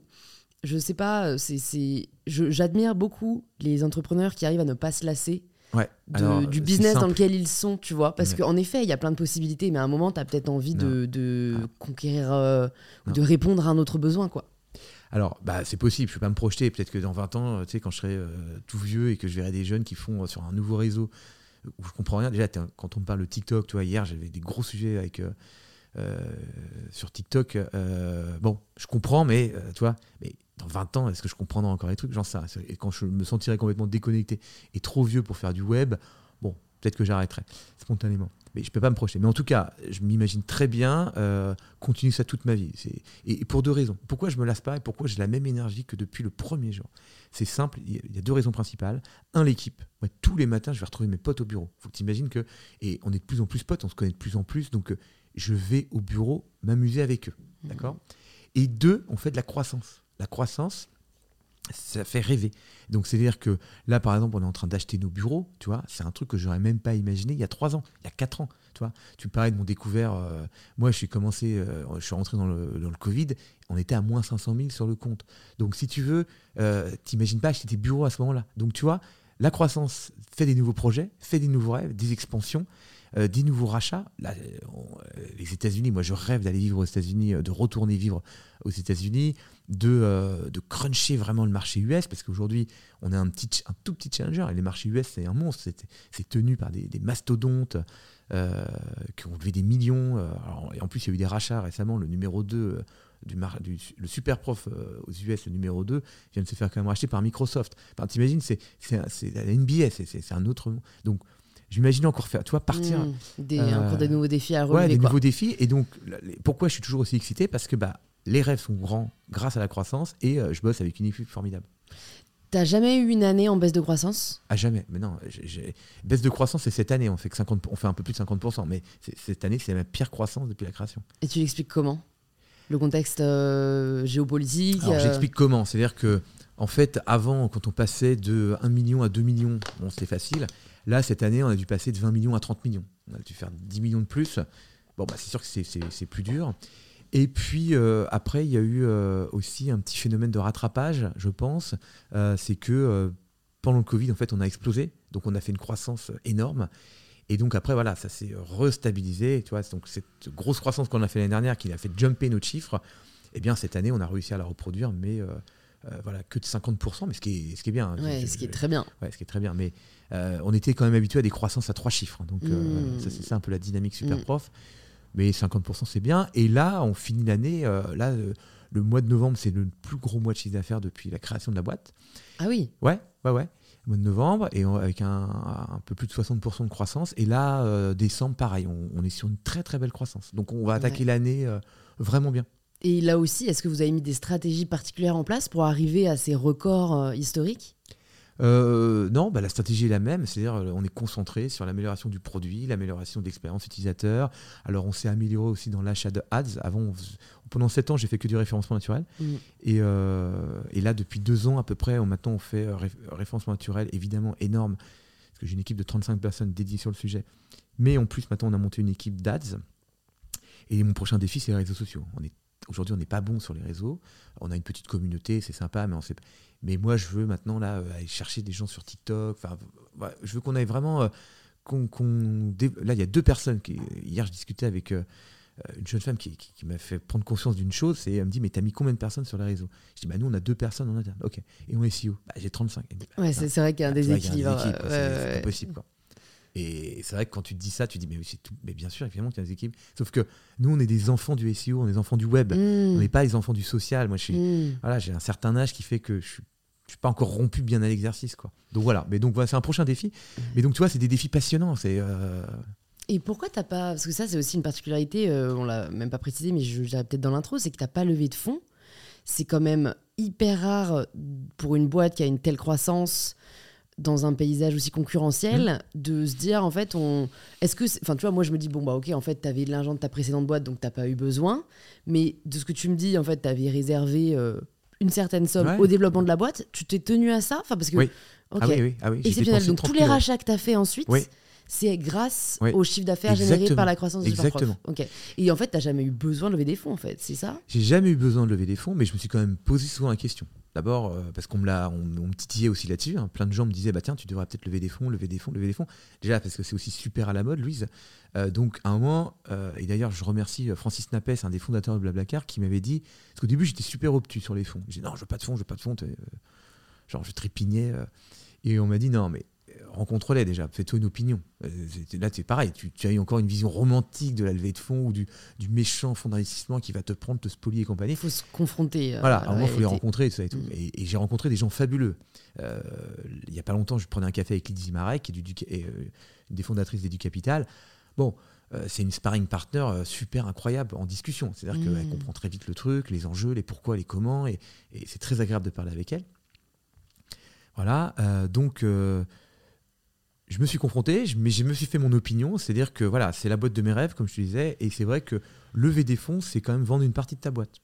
je sais pas, euh, c'est, j'admire beaucoup les entrepreneurs qui arrivent à ne pas se lasser du business dans lequel ils sont, tu vois. Parce qu'en effet, il y a plein de possibilités, mais à un moment, tu as peut-être envie de, ah. conquérir euh, ou de répondre à un autre besoin, quoi. Alors, bah, c'est possible, je peux pas me projeter. Peut-être que dans 20 ans, tu sais, quand je serai euh, tout vieux et que je verrai des jeunes qui font sur un nouveau réseau où je comprends rien. Déjà, quand on me parle de TikTok, tu vois, hier, j'avais des gros sujets avec. Sur TikTok, bon, je comprends, mais tu vois, mais dans 20 ans, est-ce que je comprendrai encore les trucs? J'en sais Et quand je me sentirai complètement déconnecté et trop vieux pour faire du web, bon, peut-être que j'arrêterai spontanément. Mais je ne peux pas me projeter. Mais en tout cas, je m'imagine très bien euh, continuer ça toute ma vie. Et, pour deux raisons. Pourquoi je me lasse pas et pourquoi j'ai la même énergie que depuis le premier jour? C'est simple, il y a deux raisons principales. Un, l'équipe. tous les matins, je vais retrouver mes potes au bureau. faut que tu imagines que. Et on est de plus en plus potes, on se connaît de plus en plus. Donc, euh, je vais au bureau m'amuser avec eux. Mmh. D'accord? Et deux, on fait de la croissance la croissance, ça fait rêver. Donc, c'est-à-dire que là, par exemple, on est en train d'acheter nos bureaux, tu vois, c'est un truc que j'aurais même pas imaginé il y a trois ans, il y a quatre ans, tu vois. Tu parlais de mon découvert, euh, moi, je suis commencé, euh, je suis rentré dans le, dans le, Covid, on était à moins 500 000 sur le compte. Donc, si tu veux, euh, t'imagines pas acheter des bureaux à ce moment-là. Donc, tu vois, la croissance fait des nouveaux projets, fait des nouveaux rêves, des expansions. Des nouveaux rachats. Là, les États-Unis, moi je rêve d'aller vivre aux États-Unis, de retourner vivre aux États-Unis, de, cruncher vraiment le marché US, parce qu'aujourd'hui, on a un, petit, tout petit challenger, et les marchés US, c'est un monstre, c'est tenu par des, mastodontes qui ont levé des millions. et en plus, il y a eu des rachats récemment, le numéro 2 du, le super prof euh, aux US, le numéro 2, vient de se faire quand même racheter par Microsoft. Enfin, T'imagines, c'est la NBA, c'est un autre. Donc, j'imagine encore faire, tu vois, partir. Mmh, des, encore des nouveaux défis à relever. Ouais, des nouveaux défis. Et donc, pourquoi je suis toujours aussi excité? Parce que bah, les rêves sont grands grâce à la croissance et euh, je bosse avec une équipe formidable. T'as jamais eu une année en baisse de croissance? Ah jamais, mais non. Baisse de croissance, c'est cette année, on fait, que 50, on fait un peu plus de 50%, mais cette année, c'est la pire croissance depuis la création. Et tu l'expliques comment? Le contexte euh, géopolitique Alors, euh, j'explique comment. C'est-à-dire que, en fait, avant, quand on passait de 1 million à 2 millions, bon, c'était facile. Là, cette année, on a dû passer de 20 millions à 30 millions. On a dû faire 10 millions de plus. Bon, bah, c'est sûr que c'est plus dur. Et puis euh, après, il y a eu aussi un petit phénomène de rattrapage, je pense. c'est que pendant le Covid, en fait, on a explosé. Donc on a fait une croissance énorme. Et donc après, voilà, ça s'est restabilisé. Tu vois, donc cette grosse croissance qu'on a fait l'année dernière, qui a fait jumper nos chiffres, eh bien cette année, on a réussi à la reproduire, mais euh, euh, voilà, que de 50%, mais ce qui est, ce qui est bien. Hein. Ce qui est très bien. Ouais, ce qui est très bien. Mais euh, on était quand même habitué à des croissances à trois chiffres. Hein. donc mmh. ça, c'est ça un peu la dynamique super mmh. prof. Mais 50%, c'est bien. Et là, on finit l'année. là, le mois de novembre, c'est le plus gros mois de chiffre d'affaires depuis la création de la boîte. Ah oui Ouais, ouais, ouais mois de novembre, et avec un, un, peu plus de 60% de croissance. Et là, euh, décembre, pareil, on, est sur une très très belle croissance. Donc on va attaquer l'année euh, vraiment bien. Et là aussi, est-ce que vous avez mis des stratégies particulières en place pour arriver à ces records euh, historiques? Euh, non, bah, la stratégie est la même, c'est-à-dire on est concentré sur l'amélioration du produit, l'amélioration de l'expérience utilisateur. Alors on s'est amélioré aussi dans l'achat de ads. Avant, pendant 7 ans, j'ai fait que du référencement naturel. Mm. Euh, et, là, depuis 2 ans à peu près, on, maintenant on fait référencement naturel, évidemment énorme, parce que j'ai une équipe de 35 personnes dédiées sur le sujet. Mais en plus, maintenant, on a monté une équipe d'ads. Et mon prochain défi, c'est les réseaux sociaux. On est Aujourd'hui, on n'est pas bon sur les réseaux. On a une petite communauté, c'est sympa, mais on sait. Mais moi, je veux maintenant là euh, aller chercher des gens sur TikTok. Enfin, je veux qu'on aille vraiment. Euh, là, il y a deux personnes qui. Hier, je discutais avec euh, une jeune femme qui, m'a fait prendre conscience d'une chose. Et elle me dit, mais t'as mis combien de personnes sur les réseaux? Je dis, bah nous, on a deux personnes en interne. Ok. Et on est SEO. Bah, j'ai 35. Bah, ouais, c'est vrai qu'il y a un déséquilibre. C'est pas possible. Quoi. Et c'est vrai que quand tu te dis ça, tu dis mais tout. Mais bien sûr, évidemment qu'il y a des équipes. Sauf que nous, on est des enfants du SEO, on est des enfants du web. Mmh. On n'est pas les enfants du social. Moi, je suis, mmh. voilà, j'ai un certain âge qui fait que je suis je suis pas encore rompu bien à l'exercice quoi. Donc voilà, mais donc voilà, c'est un prochain défi. Mais donc tu vois, c'est des défis passionnants, c'est euh, Et pourquoi t'as pas parce que ça c'est aussi une particularité, euh, on l'a même pas précisé mais je dirais peut-être dans l'intro, c'est que t'as pas levé de fonds. C'est quand même hyper rare pour une boîte qui a une telle croissance dans un paysage aussi concurrentiel, mmh. de se dire en fait, on. Est-ce que. Enfin, tu vois, moi je me dis, bon, bah ok, en fait, tu avais de l'argent de ta précédente boîte, donc t'as pas eu besoin. Mais de ce que tu me dis, en fait, tu avais réservé euh, une certaine somme au développement de la boîte. Tu t'es tenu à ça? Enfin, parce que. Oui. Ah oui, oui, ah oui. Exceptionnel. Donc tous les rachats que tu as fait ensuite. C'est grâce au chiffre d'affaires généré par la croissance de Exactement. Ok. Et en fait, tu n'as jamais eu besoin de lever des fonds, en fait, c'est ça? J'ai jamais eu besoin de lever des fonds, mais je me suis quand même posé souvent la question. D'abord, euh, parce qu'on me, on, me titillait aussi là-dessus. Hein. Plein de gens me disaient bah, tiens, tu devrais peut-être lever des fonds, lever des fonds, lever des fonds. Déjà, parce que c'est aussi super à la mode, Louise. Euh, donc, à un moment, euh, et d'ailleurs, je remercie Francis Napès, un des fondateurs de Blablacar, qui m'avait dit parce qu'au début, j'étais super obtus sur les fonds. J'ai dit non, je veux pas de fonds, je veux pas de fonds. genre, je trépignais. et on m'a dit non, mais rencontre-les déjà, fais-toi une opinion. Euh, là, c'est pareil, tu, as eu encore une vision romantique de la levée de fonds ou du, méchant fonds d'investissement qui va te prendre, te spolier et compagnie. Il faut se confronter. Euh, voilà, à un moment, il faut les rencontrer, ça et tout. Mm. Et, j'ai rencontré des gens fabuleux. Euh, il n'y a pas longtemps, je prenais un café avec Lydie Marek, qui est du, une des fondatrices d'Edu Capital. Bon, c'est une sparring partner super incroyable en discussion. C'est-à-dire qu'elle mm. comprend très vite le truc, les enjeux, les pourquoi, les comment, et, c'est très agréable de parler avec elle. Voilà, donc je me suis confronté, mais je me suis fait mon opinion, c'est-à-dire que voilà, c'est la boîte de mes rêves, comme je te disais, et c'est vrai que lever des fonds, c'est quand même vendre une partie de ta boîte.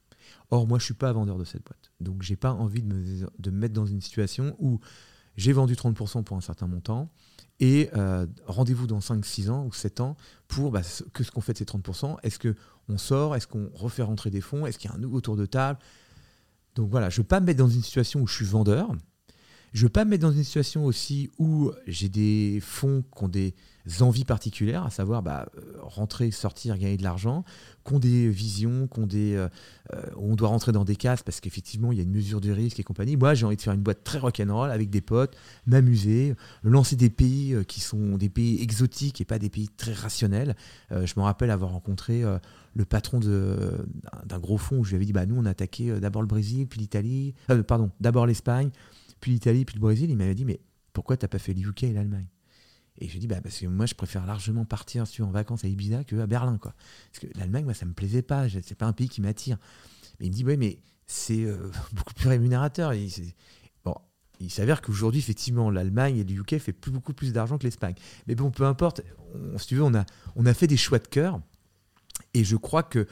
Or, moi, je suis pas vendeur de cette boîte, donc j'ai pas envie de me, mettre dans une situation où j'ai vendu 30% pour un certain montant, et euh, rendez-vous dans 5, 6 ans ou 7 ans pour bah, que ce qu'on fait de ces 30%. Est-ce qu'on sort? Est-ce qu'on refait rentrer des fonds? Est-ce qu'il y a un nouveau tour de table? Donc voilà, je ne veux pas me mettre dans une situation où je suis vendeur je veux pas me mettre dans une situation aussi où j'ai des fonds qui ont des envies particulières, à savoir bah, euh, rentrer, sortir, gagner de l'argent, qui ont des visions, qui des, euh, euh, on doit rentrer dans des cases parce qu'effectivement il y a une mesure de risque et compagnie. Moi j'ai envie de faire une boîte très rock'n'roll avec des potes, m'amuser, lancer des pays qui sont des pays exotiques et pas des pays très rationnels. je me rappelle avoir rencontré le patron d'un gros fonds où je lui avais dit bah nous on a attaqué d'abord le Brésil puis l'Italie, pardon d'abord l'Espagne puis l'Italie puis le Brésil. Il m'avait dit mais pourquoi t'as pas fait le UK et l'Allemagne? Et je dis, bah, parce que moi, je préfère largement partir en vacances à Ibiza qu'à Berlin. Quoi. Parce que l'Allemagne, moi, ça me plaisait pas. C'est pas un pays qui m'attire. Mais il me dit, ouais, mais c'est euh, *laughs* beaucoup plus rémunérateur. Bon, il s'avère qu'aujourd'hui, effectivement, l'Allemagne et le UK fait beaucoup plus d'argent que l'Espagne. Mais bon, peu importe. si tu veux, on a, on a fait des choix de cœur. Et je crois que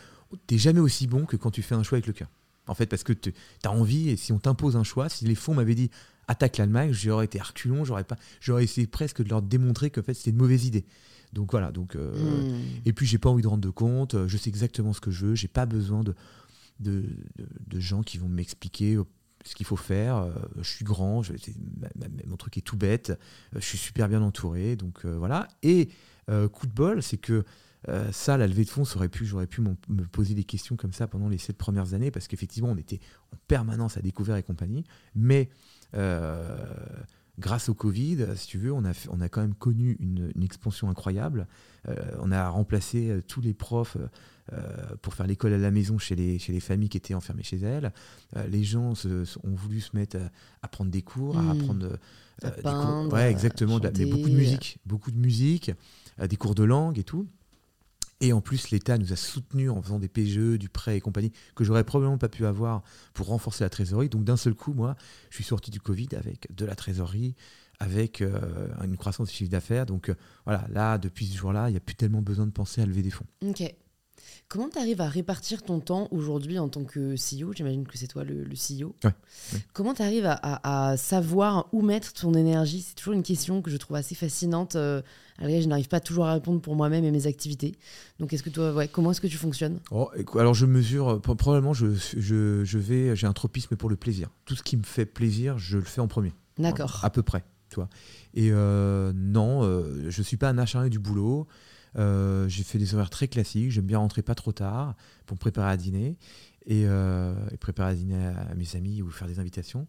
tu n'es jamais aussi bon que quand tu fais un choix avec le cœur. En fait, parce que tu as envie, et si on t'impose un choix, si les fonds m'avaient dit attaque l'Allemagne, j'aurais été reculon, j'aurais pas, j'aurais essayé presque de leur démontrer que fait c'était une mauvaise idée. Donc voilà, donc euh, hmm. et puis j'ai pas envie de rendre de compte, je sais exactement ce que je veux, j'ai pas besoin de de, de, gens qui vont m'expliquer ce qu'il faut faire. Euh, je suis grand, je, mon truc est tout bête, je suis super bien entouré, donc euh, voilà. Et coup de bol, c'est que ça, la levée de fonds, pu, j'aurais pu me poser des questions comme ça pendant les sept premières années, parce qu'effectivement, on était en permanence à découvrir et compagnie. Mais euh, grâce au Covid, si tu veux, on a, on a quand même connu une, expansion incroyable. Euh, on a remplacé euh, tous les profs pour faire l'école à la maison chez les, chez les familles qui étaient enfermées chez elles. les gens ont voulu se mettre à, prendre des cours, à hmm. apprendre des cours. Ouais, exactement. mais beaucoup de musique, beaucoup de musique, des cours de langue et tout. Et en plus, l'État nous a soutenus en faisant des PGE, du prêt et compagnie, que j'aurais probablement pas pu avoir pour renforcer la trésorerie. Donc d'un seul coup, moi, je suis sorti du Covid avec de la trésorerie, avec euh, une croissance du chiffre d'affaires. Donc euh, voilà, là, depuis ce jour-là, il n'y a plus tellement besoin de penser à lever des fonds. Comment tu arrives à répartir ton temps aujourd'hui en tant que CEO J'imagine que c'est toi le, CEO. Comment tu arrives à, savoir où mettre ton énergie? C'est toujours une question que je trouve assez fascinante. Euh, je n'arrive pas toujours à répondre pour moi-même et mes activités. Donc, est-ce que toi, ouais, comment est-ce que tu fonctionnes? Oh, Alors, je mesure, euh, probablement, je, je, je vais, j'ai un tropisme pour le plaisir. Tout ce qui me fait plaisir, je le fais en premier. D'accord. À peu près. Toi. Et euh, non, je ne suis pas un acharné du boulot. Euh, j'ai fait des horaires très classiques. J'aime bien rentrer pas trop tard pour me préparer à dîner et, euh, préparer à dîner à, mes amis ou faire des invitations.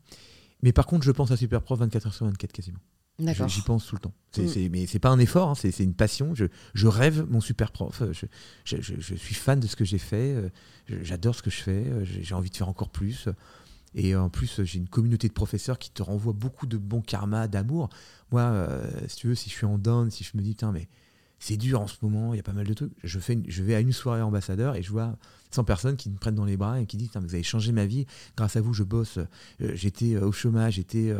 Mais par contre, je pense à Superprof 24 h sur 24 quasiment. J'y pense tout le temps. C'est, mm. mais c'est pas un effort, hein, c'est, une passion. Je, je, rêve mon super prof. Je, je, suis fan de ce que j'ai fait. Euh, j'adore ce que je fais. J'ai envie de faire encore plus. Et en plus, j'ai une communauté de professeurs qui te renvoient beaucoup de bon karma, d'amour. Moi, si tu veux, si je suis en down, si je me dis, putain, mais c'est dur en ce moment, il y a pas mal de trucs. Je, vais à une soirée ambassadeur et je vois 100 personnes qui me prennent dans les bras et qui disent Vous avez changé ma vie, grâce à vous, je bosse. Euh, j'étais euh, au chômage, j'étais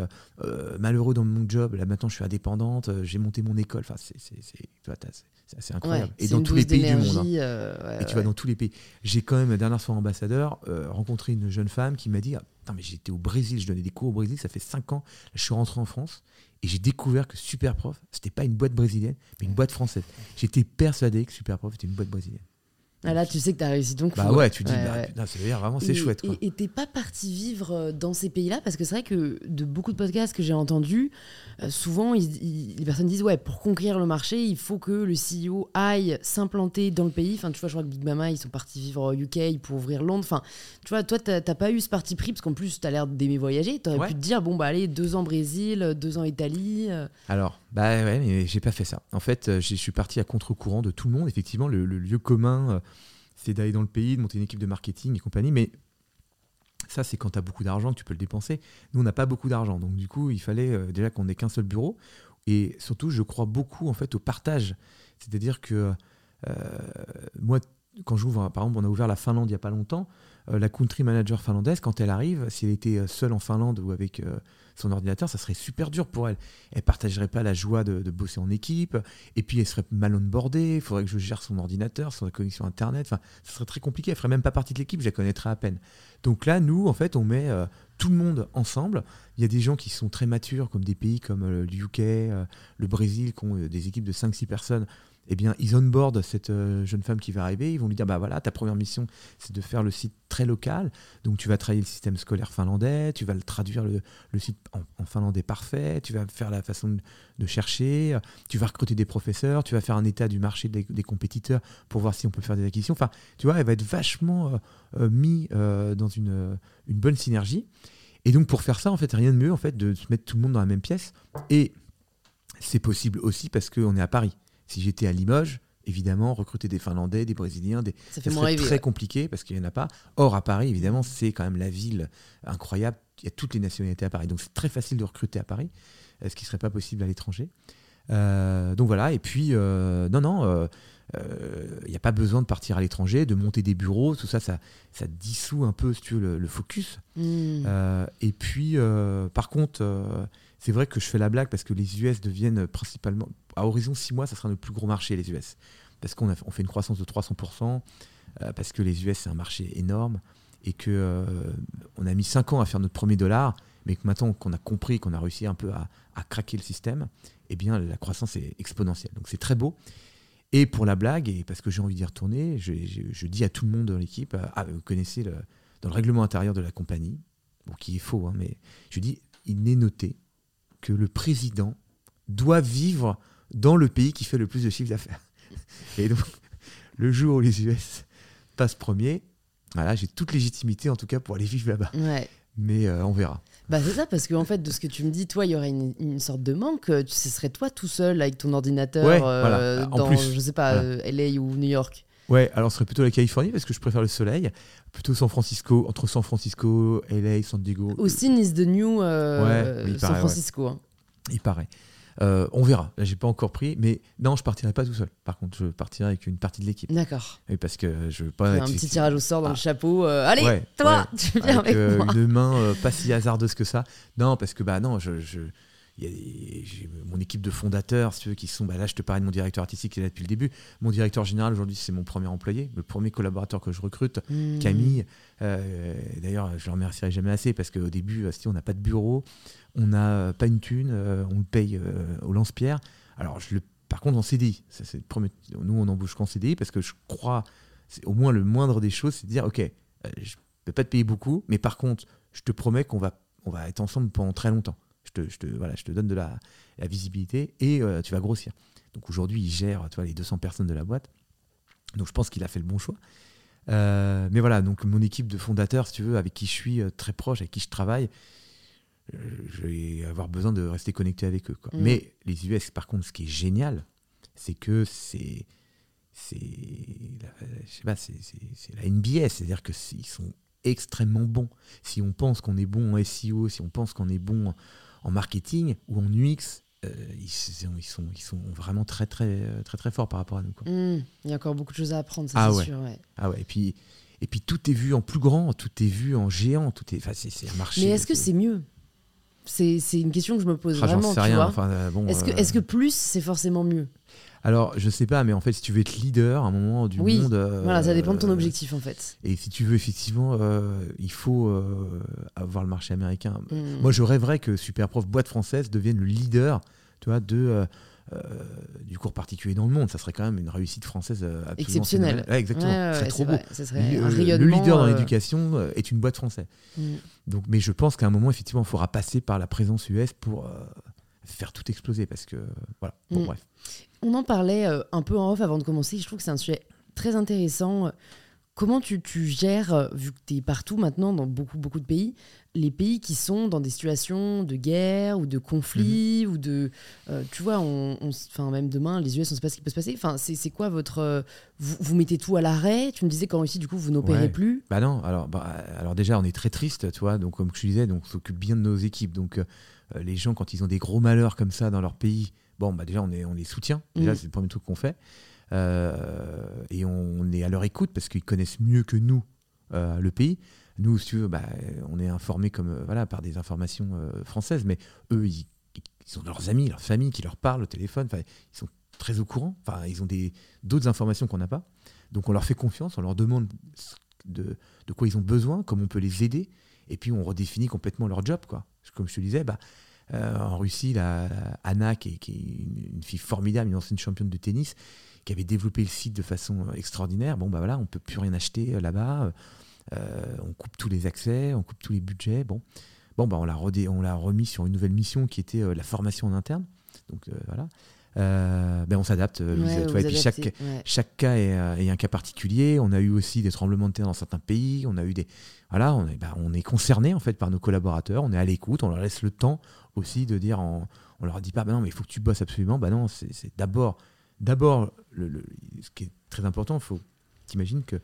euh, malheureux dans mon job, là maintenant je suis indépendante, j'ai monté mon école. Enfin, c'est incroyable. et dans tous les pays du monde. Hein. et tu vas dans tous les pays. J'ai quand même, la dernière fois ambassadeur, rencontré une jeune femme qui m'a dit ah, mais J'étais au Brésil, je donnais des cours au Brésil, ça fait 5 ans. je suis rentré en France et j'ai découvert que Superprof, c'était pas une boîte brésilienne, mais une boîte française. J'étais persuadé que Superprof était une boîte brésilienne. Ah là, tu sais que tu as réussi donc. Bah ouais, tu dis, bah, c'est vraiment, c'est chouette. Quoi. Et t'es pas parti vivre euh, dans ces pays-là? Parce que c'est vrai que de beaucoup de podcasts que j'ai entendus, euh, souvent les personnes disent ouais, pour conquérir le marché, il faut que le CEO aille s'implanter dans le pays. Enfin, tu vois, je crois que Big Mama, ils sont partis vivre au UK pour ouvrir Londres. Enfin, tu vois, toi, t'as pas eu ce parti pris parce qu'en plus, tu as l'air d'aimer voyager. Tu aurais pu te dire bon, bah allez, deux ans Brésil, deux ans Italie. Euh. Alors, bah ouais, mais j'ai pas fait ça. En fait, je suis parti à contre-courant de tout le monde. Effectivement, le, le lieu commun c'est d'aller dans le pays, de monter une équipe de marketing et compagnie. Mais ça, c'est quand tu as beaucoup d'argent que tu peux le dépenser. Nous, on n'a pas beaucoup d'argent. Donc, du coup, il fallait euh, déjà qu'on ait qu'un seul bureau. Et surtout, je crois beaucoup en fait au partage. C'est-à-dire que euh, moi, quand j'ouvre, par exemple, on a ouvert la Finlande il n'y a pas longtemps. Euh, la country manager finlandaise, quand elle arrive, si elle était seule en Finlande ou avec son ordinateur, ça serait super dur pour elle. Elle partagerait pas la joie de, bosser en équipe, et puis elle serait mal onboardée, il faudrait que je gère son ordinateur, son connexion Internet, enfin, ça serait très compliqué, elle ferait même pas partie de l'équipe, je la connaîtrais à peine. Donc là, nous, en fait, on met euh, tout le monde ensemble. Il y a des gens qui sont très matures, comme des pays comme euh, le UK, euh, le Brésil, qui ont des équipes de 5-6 personnes. Eh bien, ils onboardent cette euh, jeune femme qui va arriver. Ils vont lui dire bah voilà, ta première mission, c'est de faire le site très local. Donc, tu vas travailler le système scolaire finlandais, tu vas le traduire le, site en, finlandais parfait, tu vas faire la façon de, chercher, tu vas recruter des professeurs, tu vas faire un état du marché des, compétiteurs pour voir si on peut faire des acquisitions. Enfin, tu vois, elle va être vachement euh, euh, mis dans une, une bonne synergie. Et donc, pour faire ça, en fait, rien de mieux en fait de se mettre tout le monde dans la même pièce. Et c'est possible aussi parce qu'on est à Paris. Si j'étais à Limoges, évidemment, recruter des Finlandais, des Brésiliens, des... ça, serait très compliqué parce qu'il n'y en a pas. Or, à Paris, évidemment, c'est quand même la ville incroyable. Il y a toutes les nationalités à Paris. Donc, c'est très facile de recruter à Paris, euh, ce qui ne serait pas possible à l'étranger. Euh, donc voilà, et puis, euh, non, non, il n'y a pas besoin de partir à l'étranger, de monter des bureaux, tout ça, ça, ça dissout un peu, si tu veux, le, focus. Hmm. et puis, par contre, c'est vrai que je fais la blague parce que les US deviennent principalement, à horizon 6 mois, ça sera notre plus gros marché, les US. Parce qu'on on fait une croissance de 300%, euh, parce que les US, c'est un marché énorme, et que euh, on a mis 5 ans à faire notre premier dollar, mais que maintenant qu'on a compris, qu'on a réussi un peu à, craquer le système, eh bien, la croissance est exponentielle. Donc c'est très beau. Et pour la blague, et parce que j'ai envie d'y retourner, je, dis à tout le monde dans l'équipe, euh, ah, vous connaissez dans le règlement intérieur de la compagnie, qui est faux, hein, mais je dis, il n'est noté que le président doit vivre dans le pays qui fait le plus de chiffre d'affaires. *laughs* Et donc, le jour où les US passent premier, voilà, j'ai toute légitimité en tout cas pour aller vivre là-bas. Mais euh, on verra. Bah c'est ça, parce qu'en fait, de ce que tu me dis, toi, il y aurait une, sorte de manque. Ce serait toi tout seul avec ton ordinateur euh, dans, plus, je sais pas, euh, LA ou New York. Ouais, alors ce serait plutôt la Californie parce que je préfère le soleil. Plutôt San Francisco, entre San Francisco, LA, San Diego. Aussi Nice de New, San Francisco. Hein. Il paraît. Euh, on verra. Là, j'ai pas encore pris, mais non, je partirai pas tout seul. Par contre, je partirai avec une partie de l'équipe. D'accord. Et parce que je veux pas. Un petit tirage au sort dans le ah. chapeau. Euh, allez, toi, tu viens avec, euh, moi. Une main pas si hasardeuse que ça. Non, parce que bah non, je, il y a mon équipe de fondateurs, si tu veux, qui sont. Bah là, je te parlais de mon directeur artistique qui est là depuis le début. Mon directeur général aujourd'hui, c'est mon premier employé, le premier collaborateur que je recrute, hmm. Camille. D'ailleurs, je le remercierai jamais assez parce qu'au début, si on n'a pas de bureau, on n'a pas une thune, euh, on le paye euh, au lance-pierre. Alors, je le, par contre, en CDI, ça, nous, on embauche qu'en CDI parce que je crois, c'est au moins le moindre des choses, c'est de dire, OK, euh, je ne peux pas te payer beaucoup, mais par contre, je te promets qu'on va, on va être ensemble pendant très longtemps. Je te, je te, voilà, je te donne de la, visibilité et tu vas grossir. Donc aujourd'hui, il gère tu vois, les 200 personnes de la boîte. Donc je pense qu'il a fait le bon choix. mais voilà, donc mon équipe de fondateurs, si tu veux, avec qui je suis très proche, avec qui je travaille, je vais avoir besoin de rester connecté avec eux. Mm. Mais les US, par contre, ce qui est génial, c'est que c'est c'est la, la NBA, c'est-à-dire que ils sont extrêmement bons. Si on pense qu'on est bon en SEO, si on pense qu'on est bon en marketing ou en UX, euh, ils, sont, ils, sont, ils sont vraiment très très très très forts par rapport à nous. Mm. Il y a encore beaucoup de choses à apprendre, c'est ah sûr. Ah ouais. Et puis et puis tout est vu en plus grand, tout est vu en géant, tout est, enfin, c'est un marché. Mais est-ce que c'est mieux? C'est une question que je me pose ah, vraiment. Euh, est-ce que, est -ce que plus, c'est forcément mieux? Alors, je sais pas, mais en fait, si tu veux être leader à un moment du oui, monde. voilà, ça dépend de ton euh, objectif en fait. Et si tu veux, effectivement, euh, il faut avoir le marché américain. Hmm. Moi, je rêverais que Superprof, boîte française, devienne le leader tu vois, de euh, du cours particulier dans le monde. Ça serait quand même une réussite française euh, exceptionnelle. exactement. c'est trop beau. le, leader dans euh, l'éducation est une boîte française. Mm. Donc, mais je pense qu'à un moment, effectivement, il faudra passer par la présence US pour faire tout exploser. Parce que, voilà, bon, mm. bref. On en parlait un peu en off avant de commencer. Je trouve que c'est un sujet très intéressant. Comment tu, tu gères, vu que tu es partout maintenant dans beaucoup, beaucoup de pays, les pays qui sont dans des situations de guerre ou de conflit mhm. ou de euh, tu vois on, enfin même demain les US on sait pas ce qui peut se passer. Enfin c'est quoi votre euh, vous, vous, mettez tout à l'arrêt? Tu me disais qu'en Russie du coup vous n'opérez plus. Bah non alors bah, alors déjà on est très triste tu vois. Donc comme je disais donc on s'occupe bien de nos équipes. Donc euh, les gens quand ils ont des gros malheurs comme ça dans leur pays bon bah déjà on est on les soutient. Déjà mhm. c'est le premier truc qu'on fait et on, est à leur écoute parce qu'ils connaissent mieux que nous le pays nous, si tu veux, bah, on est informés comme, euh, voilà, par des informations euh, françaises, mais eux, ils, ont leurs amis, leurs familles qui leur parlent au téléphone. Ils sont très au courant. Ils ont d'autres informations qu'on n'a pas. Donc, on leur fait confiance, on leur demande de, de, quoi ils ont besoin, comment on peut les aider. Et puis, on redéfinit complètement leur job. Quoi. Comme je te disais, bah, en Russie, la, Anna, qui est, une, fille formidable, une ancienne championne de tennis, qui avait développé le site de façon extraordinaire. Bon, bah voilà, on peut plus rien acheter là-bas. on coupe tous les accès, on coupe tous les budgets. Bon, bon bah on l'a remis sur une nouvelle mission qui était la formation en interne. Donc voilà. Euh, ben on s'adapte. Euh, et puis chaque, chaque cas euh, est, un cas particulier. On a eu aussi des tremblements de terre dans certains pays. On a eu des, voilà, on est, ben, on est concerné en fait par nos collaborateurs. On est à l'écoute. On leur laisse le temps aussi de dire, on leur dit pas, ben non, mais il faut que tu bosses absolument. Ben non, c'est d'abord, d'abord, le, ce qui est très important. Il faut t'imaginer que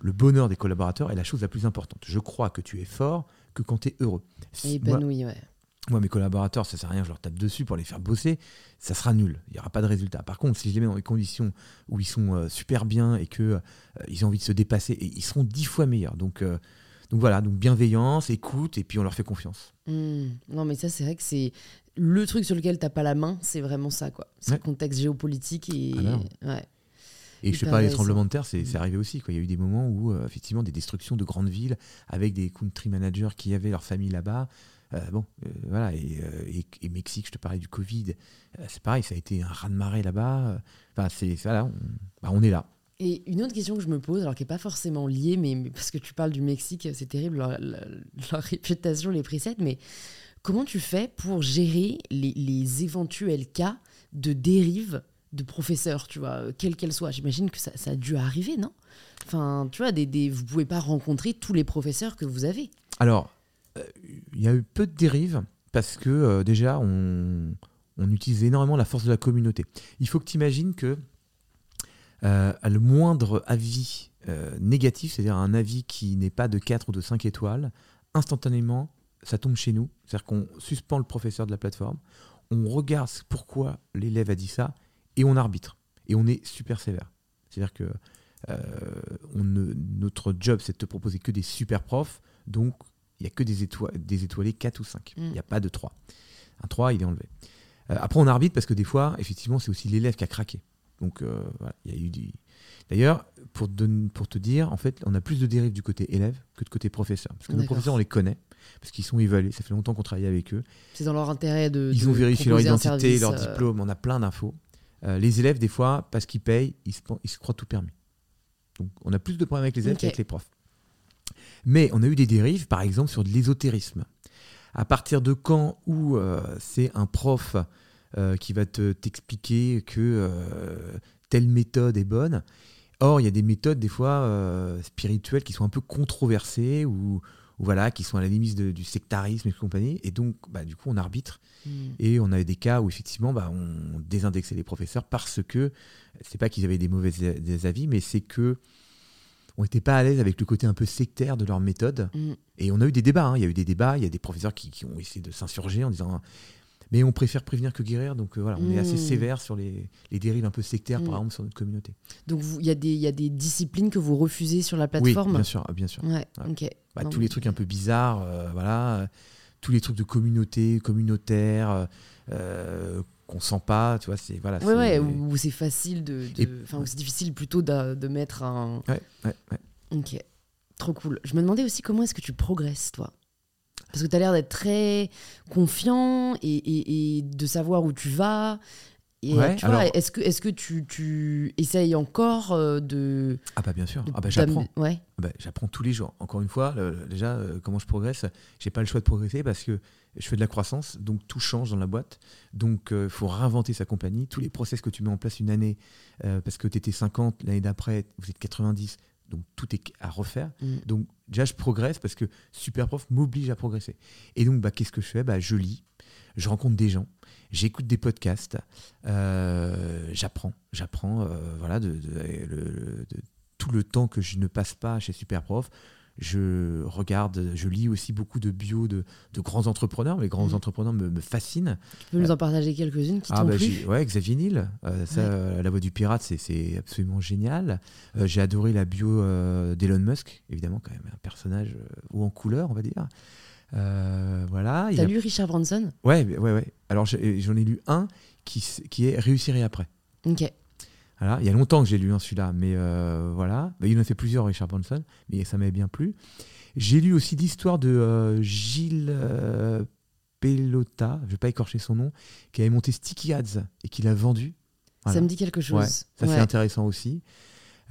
le bonheur des collaborateurs est la chose la plus importante. Je crois que tu es fort que quand tu es heureux. Et épanoui, ouais moi, mes collaborateurs, ça sert à rien, je leur tape dessus pour les faire bosser, ça sera nul. Il n'y aura pas de résultat. Par contre, si je les mets dans des conditions où ils sont euh, super bien et qu'ils euh, ils ont envie de se dépasser, et ils seront dix fois meilleurs. Donc, euh, donc voilà, donc bienveillance, écoute, et puis on leur fait confiance. Mmh. Non, mais ça, c'est vrai que c'est le truc sur lequel tu n'as pas la main, c'est vraiment ça, quoi. C'est le contexte géopolitique et. Ah ouais. Et je te parlais des tremblements de terre, c'est mmh. arrivé aussi. Quoi. Il y a eu des moments où, effectivement, des destructions de grandes villes avec des country managers qui avaient leur famille là-bas. Euh, bon, euh, voilà, euh, et, Mexique, je te parlais du Covid, c'est pareil, ça a été un raz-de-marée là-bas. Enfin, c'est voilà, on, bah, on est là. Et une autre question que je me pose, alors qui n'est pas forcément liée, mais, parce que tu parles du Mexique, c'est terrible, leur, réputation les précède, mais comment tu fais pour gérer les, éventuels cas de dérive de professeurs, tu vois, quelle qu'elle soit J'imagine que ça, a dû arriver, non? Enfin, tu vois, des, vous pouvez pas rencontrer tous les professeurs que vous avez. Alors, il y a eu peu de dérives parce que euh, déjà, on, utilise énormément la force de la communauté. Il faut que tu imagines que euh, le moindre avis euh, négatif, c'est-à-dire un avis qui n'est pas de 4 ou de 5 étoiles, instantanément, ça tombe chez nous. C'est-à-dire qu'on suspend le professeur de la plateforme, on regarde pourquoi l'élève a dit ça, et on arbitre. Et on est super sévère. C'est-à-dire que on notre job, c'est de te proposer que des super profs, donc il n'y a que des, étoiles, des étoilés 4 ou 5. Il n'y a mm. pas de 3. Un 3, il est enlevé. Euh, après, on arbitre parce que des fois, effectivement, c'est aussi l'élève qui a craqué. Donc, euh, voilà, il y a eu du. D'ailleurs, pour, pour te dire, en fait, on a plus de dérives du côté élève que de côté professeur. Parce que nos professeurs, on les connaît, parce qu'ils sont évalués. Ça fait longtemps qu'on travaille avec eux. C'est dans leur intérêt de. Ils ont vérifié leur identité, leur euh, diplôme, on a plein d'infos. les élèves, des fois, parce qu'ils payent, ils se, ils se croient tout permis. Donc, on a plus de problèmes avec les élèves qu'avec les profs. Mais on a eu des dérives, par exemple, sur de l'ésotérisme. À partir de quand où euh, c'est un prof euh, qui va t'expliquer que euh, telle méthode est bonne, Or, il y a des méthodes, des fois, spirituelles qui sont un peu controversées ou, voilà, qui sont à la limite du sectarisme et compagnie. Et donc, bah, du coup, on arbitre. Hmm. Et on a des cas où, effectivement, bah, on désindexait les professeurs parce que, c'est pas qu'ils avaient des mauvais des avis, mais c'est que on n'était pas à l'aise avec le côté un peu sectaire de leur méthode. Mm. Et on a eu des débats. Hein. Il y a eu des débats. Il y a des professeurs qui, ont essayé de s'insurger en disant mais on préfère prévenir que guérir. Donc euh, voilà, on est assez mm. sévère sur les, dérives un peu sectaires, par exemple, sur notre communauté. Donc il y, y, a des disciplines que vous refusez sur la plateforme? Oui, bien sûr. Bien sûr. Bah, tous les trucs un peu bizarres, euh, voilà. Tous les trucs de communauté, communautaire. Euh, qu'on sent pas, tu vois, c'est voilà. Ouais, ouais, où c'est facile de, enfin, c'est difficile plutôt de, de, mettre un. Ouais, ouais, ouais. Ok, trop cool. Je me demandais aussi comment est-ce que tu progresses, toi? Parce que tu as l'air d'être très confiant et, et, et, de savoir où tu vas. Et tu vois, est-ce que, est que tu, tu essayes encore euh, de. Ah, bah bien sûr. ah, bah j'apprends. Ouais. Ah bah, j'apprends tous les jours. Encore une fois, déjà, euh, comment je progresse J'ai pas le choix de progresser parce que je fais de la croissance, donc tout change dans la boîte. Donc il euh, faut réinventer sa compagnie. Tous les process que tu mets en place une année, parce que tu étais 50, l'année d'après, vous êtes 90, donc tout est à refaire. Mm. Donc déjà, je progresse parce que Superprof m'oblige à progresser. Et donc, bah, qu'est-ce que je fais? Bah, Je lis, je rencontre des gens, j'écoute des podcasts, euh, j'apprends, j'apprends euh, voilà, de, tout le temps que je ne passe pas chez Superprof. Je regarde, je lis aussi beaucoup de bio de, grands entrepreneurs. Les grands mmh. entrepreneurs me, fascinent. Tu peux nous en partager quelques-unes qui ah bah Ouais, Xavier Nil. Euh, la voix du pirate, c'est absolument génial. J'ai adoré la bio d'Elon Musk, évidemment, quand même, un personnage ou en couleur, on va dire. Euh, voilà. T'as lu Richard Branson? Ouais, ouais, ouais. Alors j'en ai lu un qui, qui est Réussir et après. Ok. Voilà. Il y a longtemps que j'ai lu un celui-là, mais euh, voilà. Bah, il en a fait plusieurs, Richard Branson, mais ça m'avait bien plu. J'ai lu aussi l'histoire de euh, Gilles Pelota, je vais pas écorcher son nom, qui avait monté Sticky Ads et qui l'a vendu. Ça me dit quelque chose. ça c'est intéressant aussi.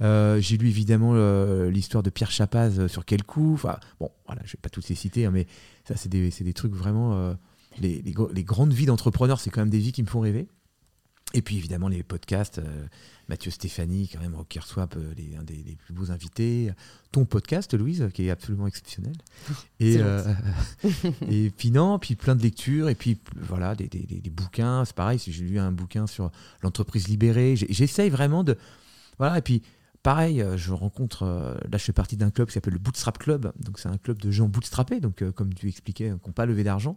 Euh, j'ai lu évidemment euh, l'histoire de Pierre Chapaz euh, sur quel coup. Enfin, bon, voilà, je vais pas toutes les citer, hein, mais ça, c'est des, des, trucs vraiment. Les, les, les, grandes vies d'entrepreneurs, c'est quand même des vies qui me font rêver. Et puis évidemment, les podcasts. Mathieu Stéphanie, quand même, qui reçoit les, un des, plus beaux invités. Ton podcast, Louise, qui est absolument exceptionnel. *laughs* Et, *laughs* et puis non, puis plein de lectures, et puis voilà, des, des, des bouquins. C'est pareil, j'ai lu un bouquin sur l'entreprise libérée, j'essaye vraiment de. Voilà, et puis pareil, euh, je rencontre, euh, là je fais partie d'un club qui s'appelle le Bootstrap Club, donc c'est un club de gens bootstrappés, donc euh, comme tu expliquais, qui n'ont pas levé d'argent.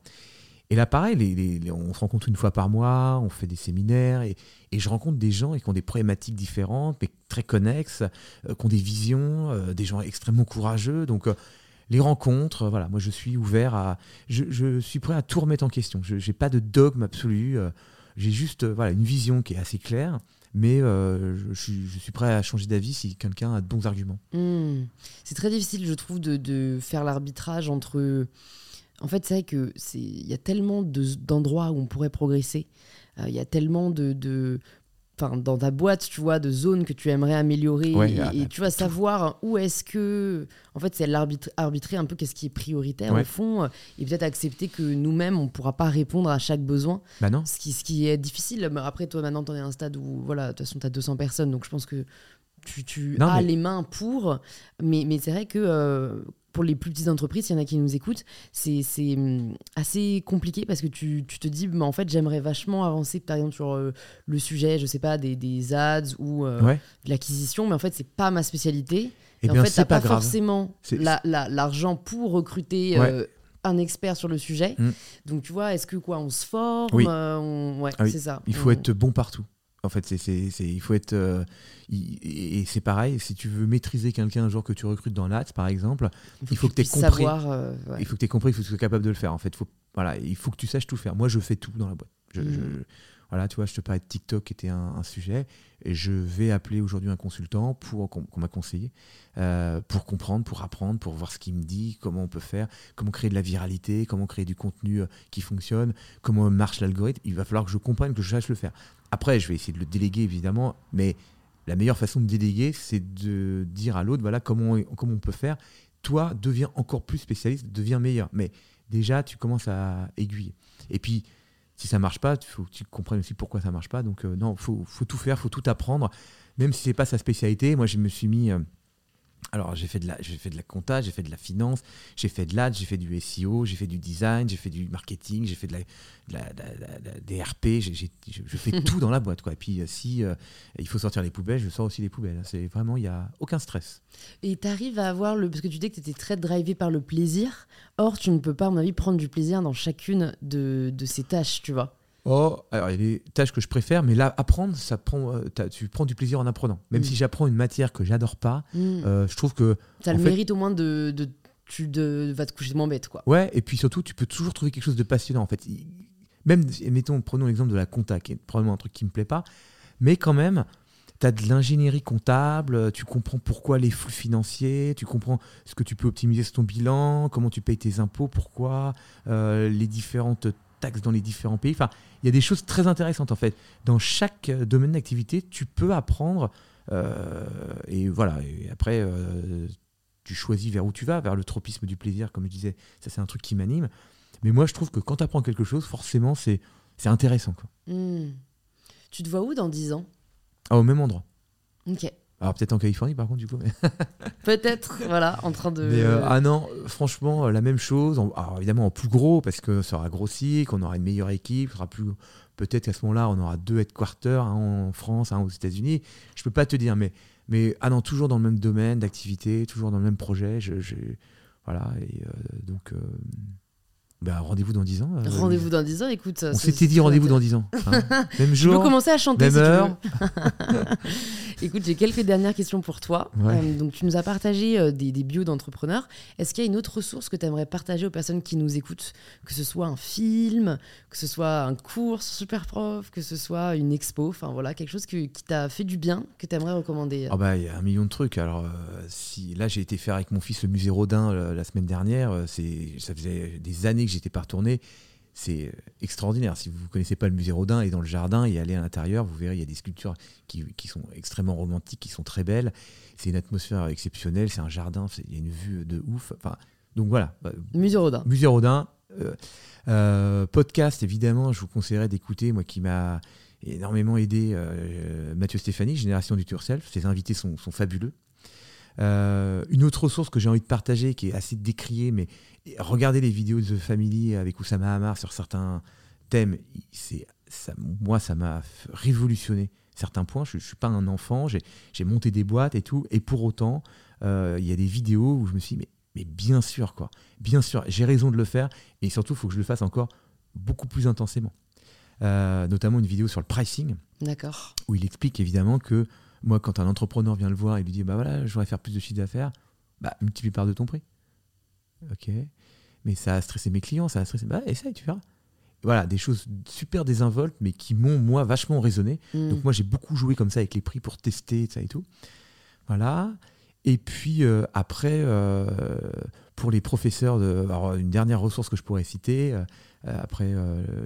Et là pareil, on se rencontre une fois par mois, on fait des séminaires, et, je rencontre des gens qui ont des problématiques différentes, mais très connexes, qui ont des visions, des gens extrêmement courageux, donc les rencontres, voilà, moi je suis ouvert à... Je, suis prêt à tout remettre en question, je n'ai pas de dogme absolu, j'ai juste une vision qui est assez claire mais euh, je, suis, prêt à changer d'avis si quelqu'un a de bons arguments. Hmm. C'est très difficile, je trouve, de, faire l'arbitrage entre. En fait, c'est vrai que il y a tellement d'endroits où on pourrait progresser. Euh, il y a tellement de, dans ta boîte, tu vois, de zones que tu aimerais améliorer et, tu vas savoir où est-ce que, en fait, c'est arbitrer un peu qu'est-ce qui est prioritaire au fond et peut-être accepter que nous-mêmes on pourra pas répondre à chaque besoin. Bah non. Ce qui, ce qui est difficile. Mais après, toi maintenant, tu es à un stade où, voilà, de toute façon, tu as 200 personnes, donc je pense que tu, tu as les mains pour. Mais, mais c'est vrai que euh, pour les plus petites entreprises, il y en a qui nous écoutent, c'est hum, assez compliqué parce que tu, tu te dis, mais en fait, j'aimerais vachement avancer, par exemple, sur euh, le sujet, je sais pas, des, des ads ou euh, de l'acquisition, mais en fait, c'est pas ma spécialité. Et, eh en fait, tu pas, pas forcément l'argent pour recruter. Euh, un expert sur le sujet. Mm. Donc, tu vois, est-ce que quoi, on se forme oui. Ouais, ah c'est ça. Il faut être bon partout. En fait, c'est, il faut être. Euh, et c'est pareil, si tu veux maîtriser quelqu'un un jour que tu recrutes dans l'ADS, par exemple, il faut, que, tu aies compris. Euh, il faut que tu aies compris, il faut que tu sois capable de le faire. En fait, faut, voilà, il faut que tu saches tout faire. Moi, je fais tout dans la boîte. Je, mm. Voilà, tu vois, je te parlais de TikTok qui était un, sujet, et je vais appeler aujourd'hui un consultant pour qu'on m'a conseillé euh, pour comprendre, pour apprendre, pour voir ce qu'il me dit, comment on peut faire, comment créer de la viralité, comment créer du contenu qui fonctionne, comment marche l'algorithme. Il va falloir que je comprenne, que je sache le faire. Après, je vais essayer de le déléguer, évidemment, mais la meilleure façon de déléguer, c'est de dire à l'autre, voilà comment comment on peut faire. Toi, deviens encore plus spécialiste, deviens meilleur. Mais déjà, tu commences à aiguiller. Et puis, si ça marche pas, faut que tu comprennes aussi pourquoi ça marche pas. Donc, euh, non, faut, faut, tout faire, faut tout apprendre. Même si c'est pas sa spécialité, moi, je me suis mis... Alors j'ai fait de la, j'ai fait de la compta, j'ai fait de la finance, j'ai fait de l'ad, j'ai fait du SEO, j'ai fait du design, j'ai fait du marketing, j'ai fait de la, des RP, je fais *laughs* tout dans la boîte quoi. Et puis euh, si euh, il faut sortir les poubelles, je sors aussi les poubelles. C'est vraiment il y a aucun stress. Et tu arrives à avoir le parce que tu dis que tu étais très drivé par le plaisir. Or tu ne peux pas à mon avis prendre du plaisir dans chacune de, de ces tâches, tu vois. Oh, alors il y a des tâches que je préfère, mais là, apprendre, ça prend, euh, tu prends du plaisir en apprenant. Même mm. si j'apprends une matière que j'adore pas, mm. euh, je trouve que. Ça le mérite au moins de, de, tu de, vas te coucher de moins bête, quoi. Ouais, et puis surtout, tu peux toujours trouver quelque chose de passionnant, en fait. Même, mettons, prenons l'exemple de la compta, qui est probablement un truc qui me plaît pas, mais quand même, tu as de l'ingénierie comptable, tu comprends pourquoi les flux financiers, tu comprends ce que tu peux optimiser sur ton bilan, comment tu payes tes impôts, pourquoi, euh, les différentes taxes dans les différents pays. Enfin, il y a des choses très intéressantes en fait. Dans chaque euh, domaine d'activité, tu peux apprendre. Euh, et voilà. Et après, euh, tu choisis vers où tu vas, vers le tropisme du plaisir, comme je disais. Ça, c'est un truc qui m'anime. Mais moi, je trouve que quand tu apprends quelque chose, forcément, c'est intéressant. Quoi. Hmm. Tu te vois où dans 10 ans? Ah, Au même endroit. Ok. Alors peut-être en Californie par contre du coup. *laughs* peut-être, voilà, en train de... Euh, ah non, franchement, euh, la même chose. alors évidemment en plus gros parce que ça aura grossi, qu'on aura une meilleure équipe, sera plus... Peut-être qu'à ce moment-là, on aura deux headquarters, un en France, un aux États-Unis. Je peux pas te dire, mais, mais ah non, toujours dans le même domaine d'activité, toujours dans le même projet. Je, voilà, et euh, donc... Bah, rendez-vous dans 10 ans. Euh, rendez-vous dans 10 ans, écoute. On s'était dit rendez-vous dans 10 ans. Hein. *laughs* même jour. Tu peux commencer à chanter même si heure. *laughs* écoute, j'ai quelques dernières questions pour toi. Euh, donc, tu nous as partagé euh, des, des, bios d'entrepreneurs. Est-ce qu'il y a une autre ressource que tu aimerais partager aux personnes qui nous écoutent? Que ce soit un film, que ce soit un cours super prof, que ce soit une expo, enfin voilà, quelque chose qui t'a fait du bien, que tu aimerais recommander? Ah bah, il y a un million de trucs. Alors, si là, j'ai été faire avec mon fils le musée Rodin la semaine dernière, c'est ça faisait des années que j'étais pas retourné. c'est extraordinaire. Si vous ne connaissez pas le musée Rodin et dans le jardin et allez à l'intérieur, vous verrez, il y a des sculptures qui, sont extrêmement romantiques, qui sont très belles. C'est une atmosphère exceptionnelle, c'est un jardin, il y a une vue de ouf. Enfin, donc voilà. Bah, musée Rodin. Musée Rodin. Euh, euh, podcast, évidemment, je vous conseillerais d'écouter, moi qui m'a énormément aidé, euh, Mathieu Stéphanie, Génération du Turself. Ses invités sont, fabuleux. Une autre ressource que j'ai envie de partager, qui est assez décriée, mais regardez les vidéos de The Family avec Oussama Hamar sur certains thèmes. C'est, ça, moi, ça m'a révolutionné certains points. Je ne suis pas un enfant, j'ai monté des boîtes et tout. Et pour autant, il y a des vidéos où je me suis dit, mais mais bien sûr, quoi. Bien sûr, j'ai raison de le faire. Et surtout, il faut que je le fasse encore beaucoup plus intensément. Euh, notamment une vidéo sur le pricing. D'accord. Où il explique évidemment que moi, quand un entrepreneur vient le voir et lui dit Bah voilà, je voudrais faire plus de chiffre d'affaires, bah multiplie par de ton prix. Ok. Mais ça a stressé mes clients, ça a stressé. Bah essaye, tu verras. Voilà, des choses super désinvoltes, mais qui m'ont, moi, vachement résonné. Hmm. Donc, moi, j'ai beaucoup joué comme ça avec les prix pour tester, ça et tout. Voilà. Et puis euh, après, euh, pour les professeurs, de, une dernière ressource que je pourrais citer, euh, après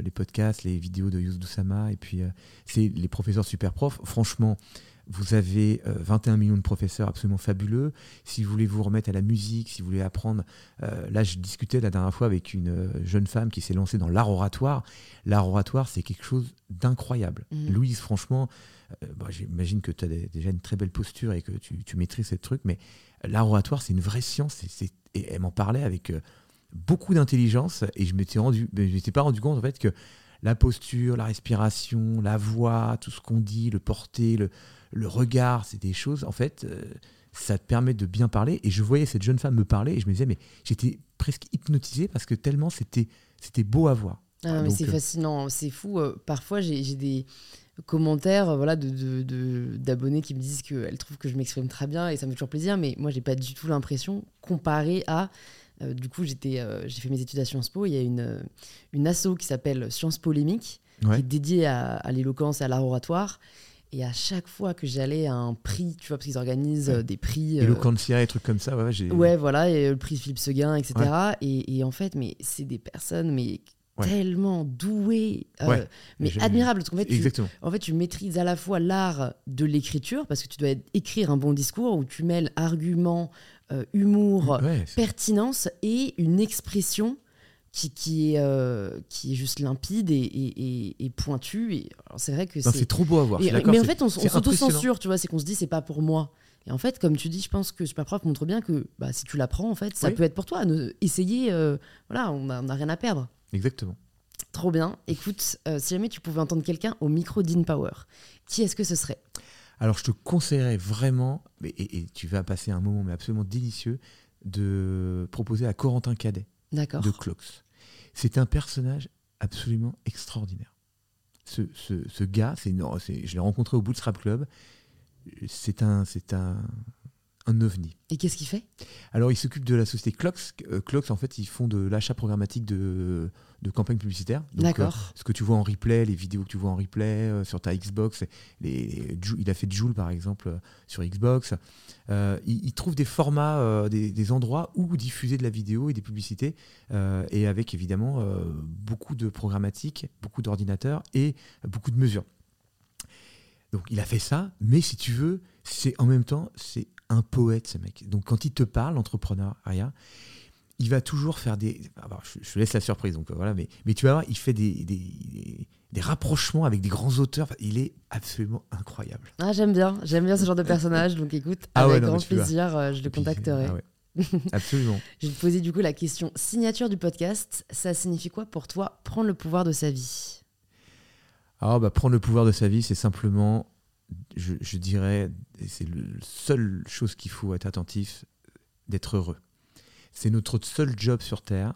les podcasts, les vidéos de Yus Doussama, et puis c'est les professeurs super profs. Franchement, vous avez 21 millions de professeurs absolument fabuleux. Si vous voulez vous remettre à la musique, si vous voulez apprendre, là je discutais la dernière fois avec une jeune femme qui s'est lancée dans l'art oratoire. L'art oratoire, c'est quelque chose d'incroyable. Mmh. Louise, franchement, euh, j'imagine que tu as déjà une très belle posture et que tu, maîtrises ces trucs, mais l'art oratoire, c'est une vraie science. et elle m'en parlait avec euh, beaucoup d'intelligence et je m'étais rendu, je m'étais pas rendu compte en fait que la posture, la respiration, la voix, tout ce qu'on dit, le porter, le, le regard, c'est des choses, en fait, euh, ça te permet de bien parler. Et je voyais cette jeune femme me parler et je me disais, mais j'étais presque hypnotisé parce que tellement c'était, beau à voir. Ah, c'est fascinant, c'est fou. parfois, j'ai des commentaires euh, voilà, d'abonnés de, de, qui me disent qu'elles trouvent que je m'exprime très bien et ça me fait toujours plaisir, mais moi, j'ai pas du tout l'impression, comparé à. Euh, du coup, j'étais, euh, j'ai fait mes études à Sciences Po. Il y a une, une asso qui s'appelle Sciences Polémique, qui est dédiée à, à l'éloquence et à l'art oratoire. Et à chaque fois que j'allais à un prix, tu vois, parce qu'ils organisent des prix. Éloquentia et trucs comme ça, ouais, j'ai. Ouais, voilà, et le prix Philippe Seguin, etc. Et, et, en fait, mais c'est des personnes mais tellement doué, euh, mais admirable. Parce qu'en fait, tu, en fait, tu maîtrises à la fois l'art de l'écriture, parce que tu dois écrire un bon discours où tu mêles argument, euh, humour, pertinence et une expression qui, qui, est, euh, qui est juste limpide et, et, et, pointue. Et c'est vrai que c'est trop beau à voir. mais en fait, on, on s'auto-censure, tu vois, c'est qu'on se dit, c'est pas pour moi. Et en fait, comme tu dis, je pense que Superprof montre bien que bah, si tu l'apprends, en fait, ça peut être pour toi. Essayer, voilà, on n'a rien à perdre. Exactement. Trop bien. Écoute, euh, si jamais tu pouvais entendre quelqu'un au micro d'InPower, qui est-ce que ce serait? Alors, je te conseillerais vraiment, et, tu vas passer un moment mais absolument délicieux, de proposer à Corentin Cadet de Clox. C'est un personnage absolument extraordinaire. Ce, ce, gars, c'est je l'ai rencontré au Bootstrap Club. C'est un, c'est un, un ovni. Et qu'est-ce qu'il fait? Alors, il s'occupe de la société Clox. Euh, Clox, en fait, ils font de l'achat programmatique de, de campagnes publicitaires. D'accord. Euh, ce que tu vois en replay, les vidéos que tu vois en replay euh, sur ta Xbox, les, il a fait Joule, par exemple, sur Xbox. il, trouve des formats, des, endroits où diffuser de la vidéo et des publicités, et avec évidemment beaucoup de programmatique, beaucoup d'ordinateurs et beaucoup de mesures. Donc, il a fait ça, mais si tu veux, c'est en même temps, c'est un poète, ce mec. Donc quand il te parle, l'entrepreneuriat, il va toujours faire des. je, laisse la surprise, donc voilà, mais, mais tu vas voir, il fait des, des, rapprochements avec des grands auteurs. il est absolument incroyable. Ah, j'aime bien, j'aime bien ce genre de personnage, donc écoute, ah avec grand plaisir, euh, je le contacterai. Ah *laughs* absolument. je vais te poser du coup la question signature du podcast. Ça signifie quoi pour toi prendre le pouvoir de sa vie? Ah, bah, prendre le pouvoir de sa vie, c'est simplement je, dirais, et c'est la seule chose qu'il faut être attentif, d'être heureux. C'est notre seul job sur Terre.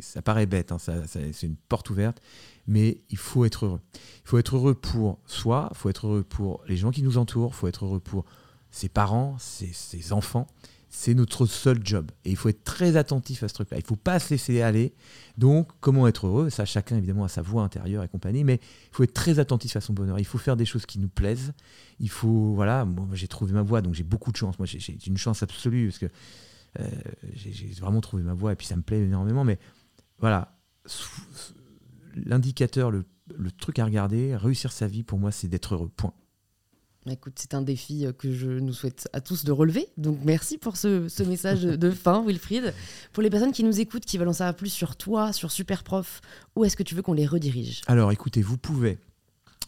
Ça paraît bête, hein, c'est une porte ouverte, mais il faut être heureux. Il faut être heureux pour soi, il faut être heureux pour les gens qui nous entourent, il faut être heureux pour ses parents, ses enfants c'est notre seul job. Et il faut être très attentif à ce truc-là. Il ne faut pas se laisser aller. Donc, comment être heureux? Ça, chacun, évidemment, a sa voix intérieure et compagnie. Mais il faut être très attentif à son bonheur. Il faut faire des choses qui nous plaisent. Il faut, voilà, moi, j'ai trouvé ma voie, donc j'ai beaucoup de chance. Moi, j'ai une chance absolue parce que euh, j'ai vraiment trouvé ma voie et puis ça me plaît énormément. Mais voilà, l'indicateur, le truc à regarder, réussir sa vie, pour moi, c'est d'être heureux. Point. Écoute, c'est un défi euh, que je nous souhaite à tous de relever. Donc merci pour ce, ce message de fin, Wilfried. Pour les personnes qui nous écoutent, qui veulent en savoir plus sur toi, sur Superprof, où est-ce que tu veux qu'on les redirige? Alors écoutez, vous pouvez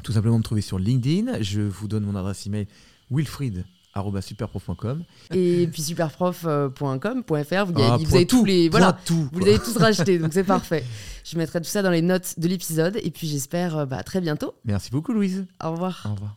tout simplement me trouver sur LinkedIn. Je vous donne mon adresse email wilfried.superprof.com et puis superprof.com.fr vous, Ah, vous avez tous tout, les point voilà tout, vous les avez tous rachetés donc c'est parfait je mettrai tout ça dans les notes de l'épisode et puis j'espère euh, bah, à très bientôt Merci beaucoup, Louise. au revoir Au revoir.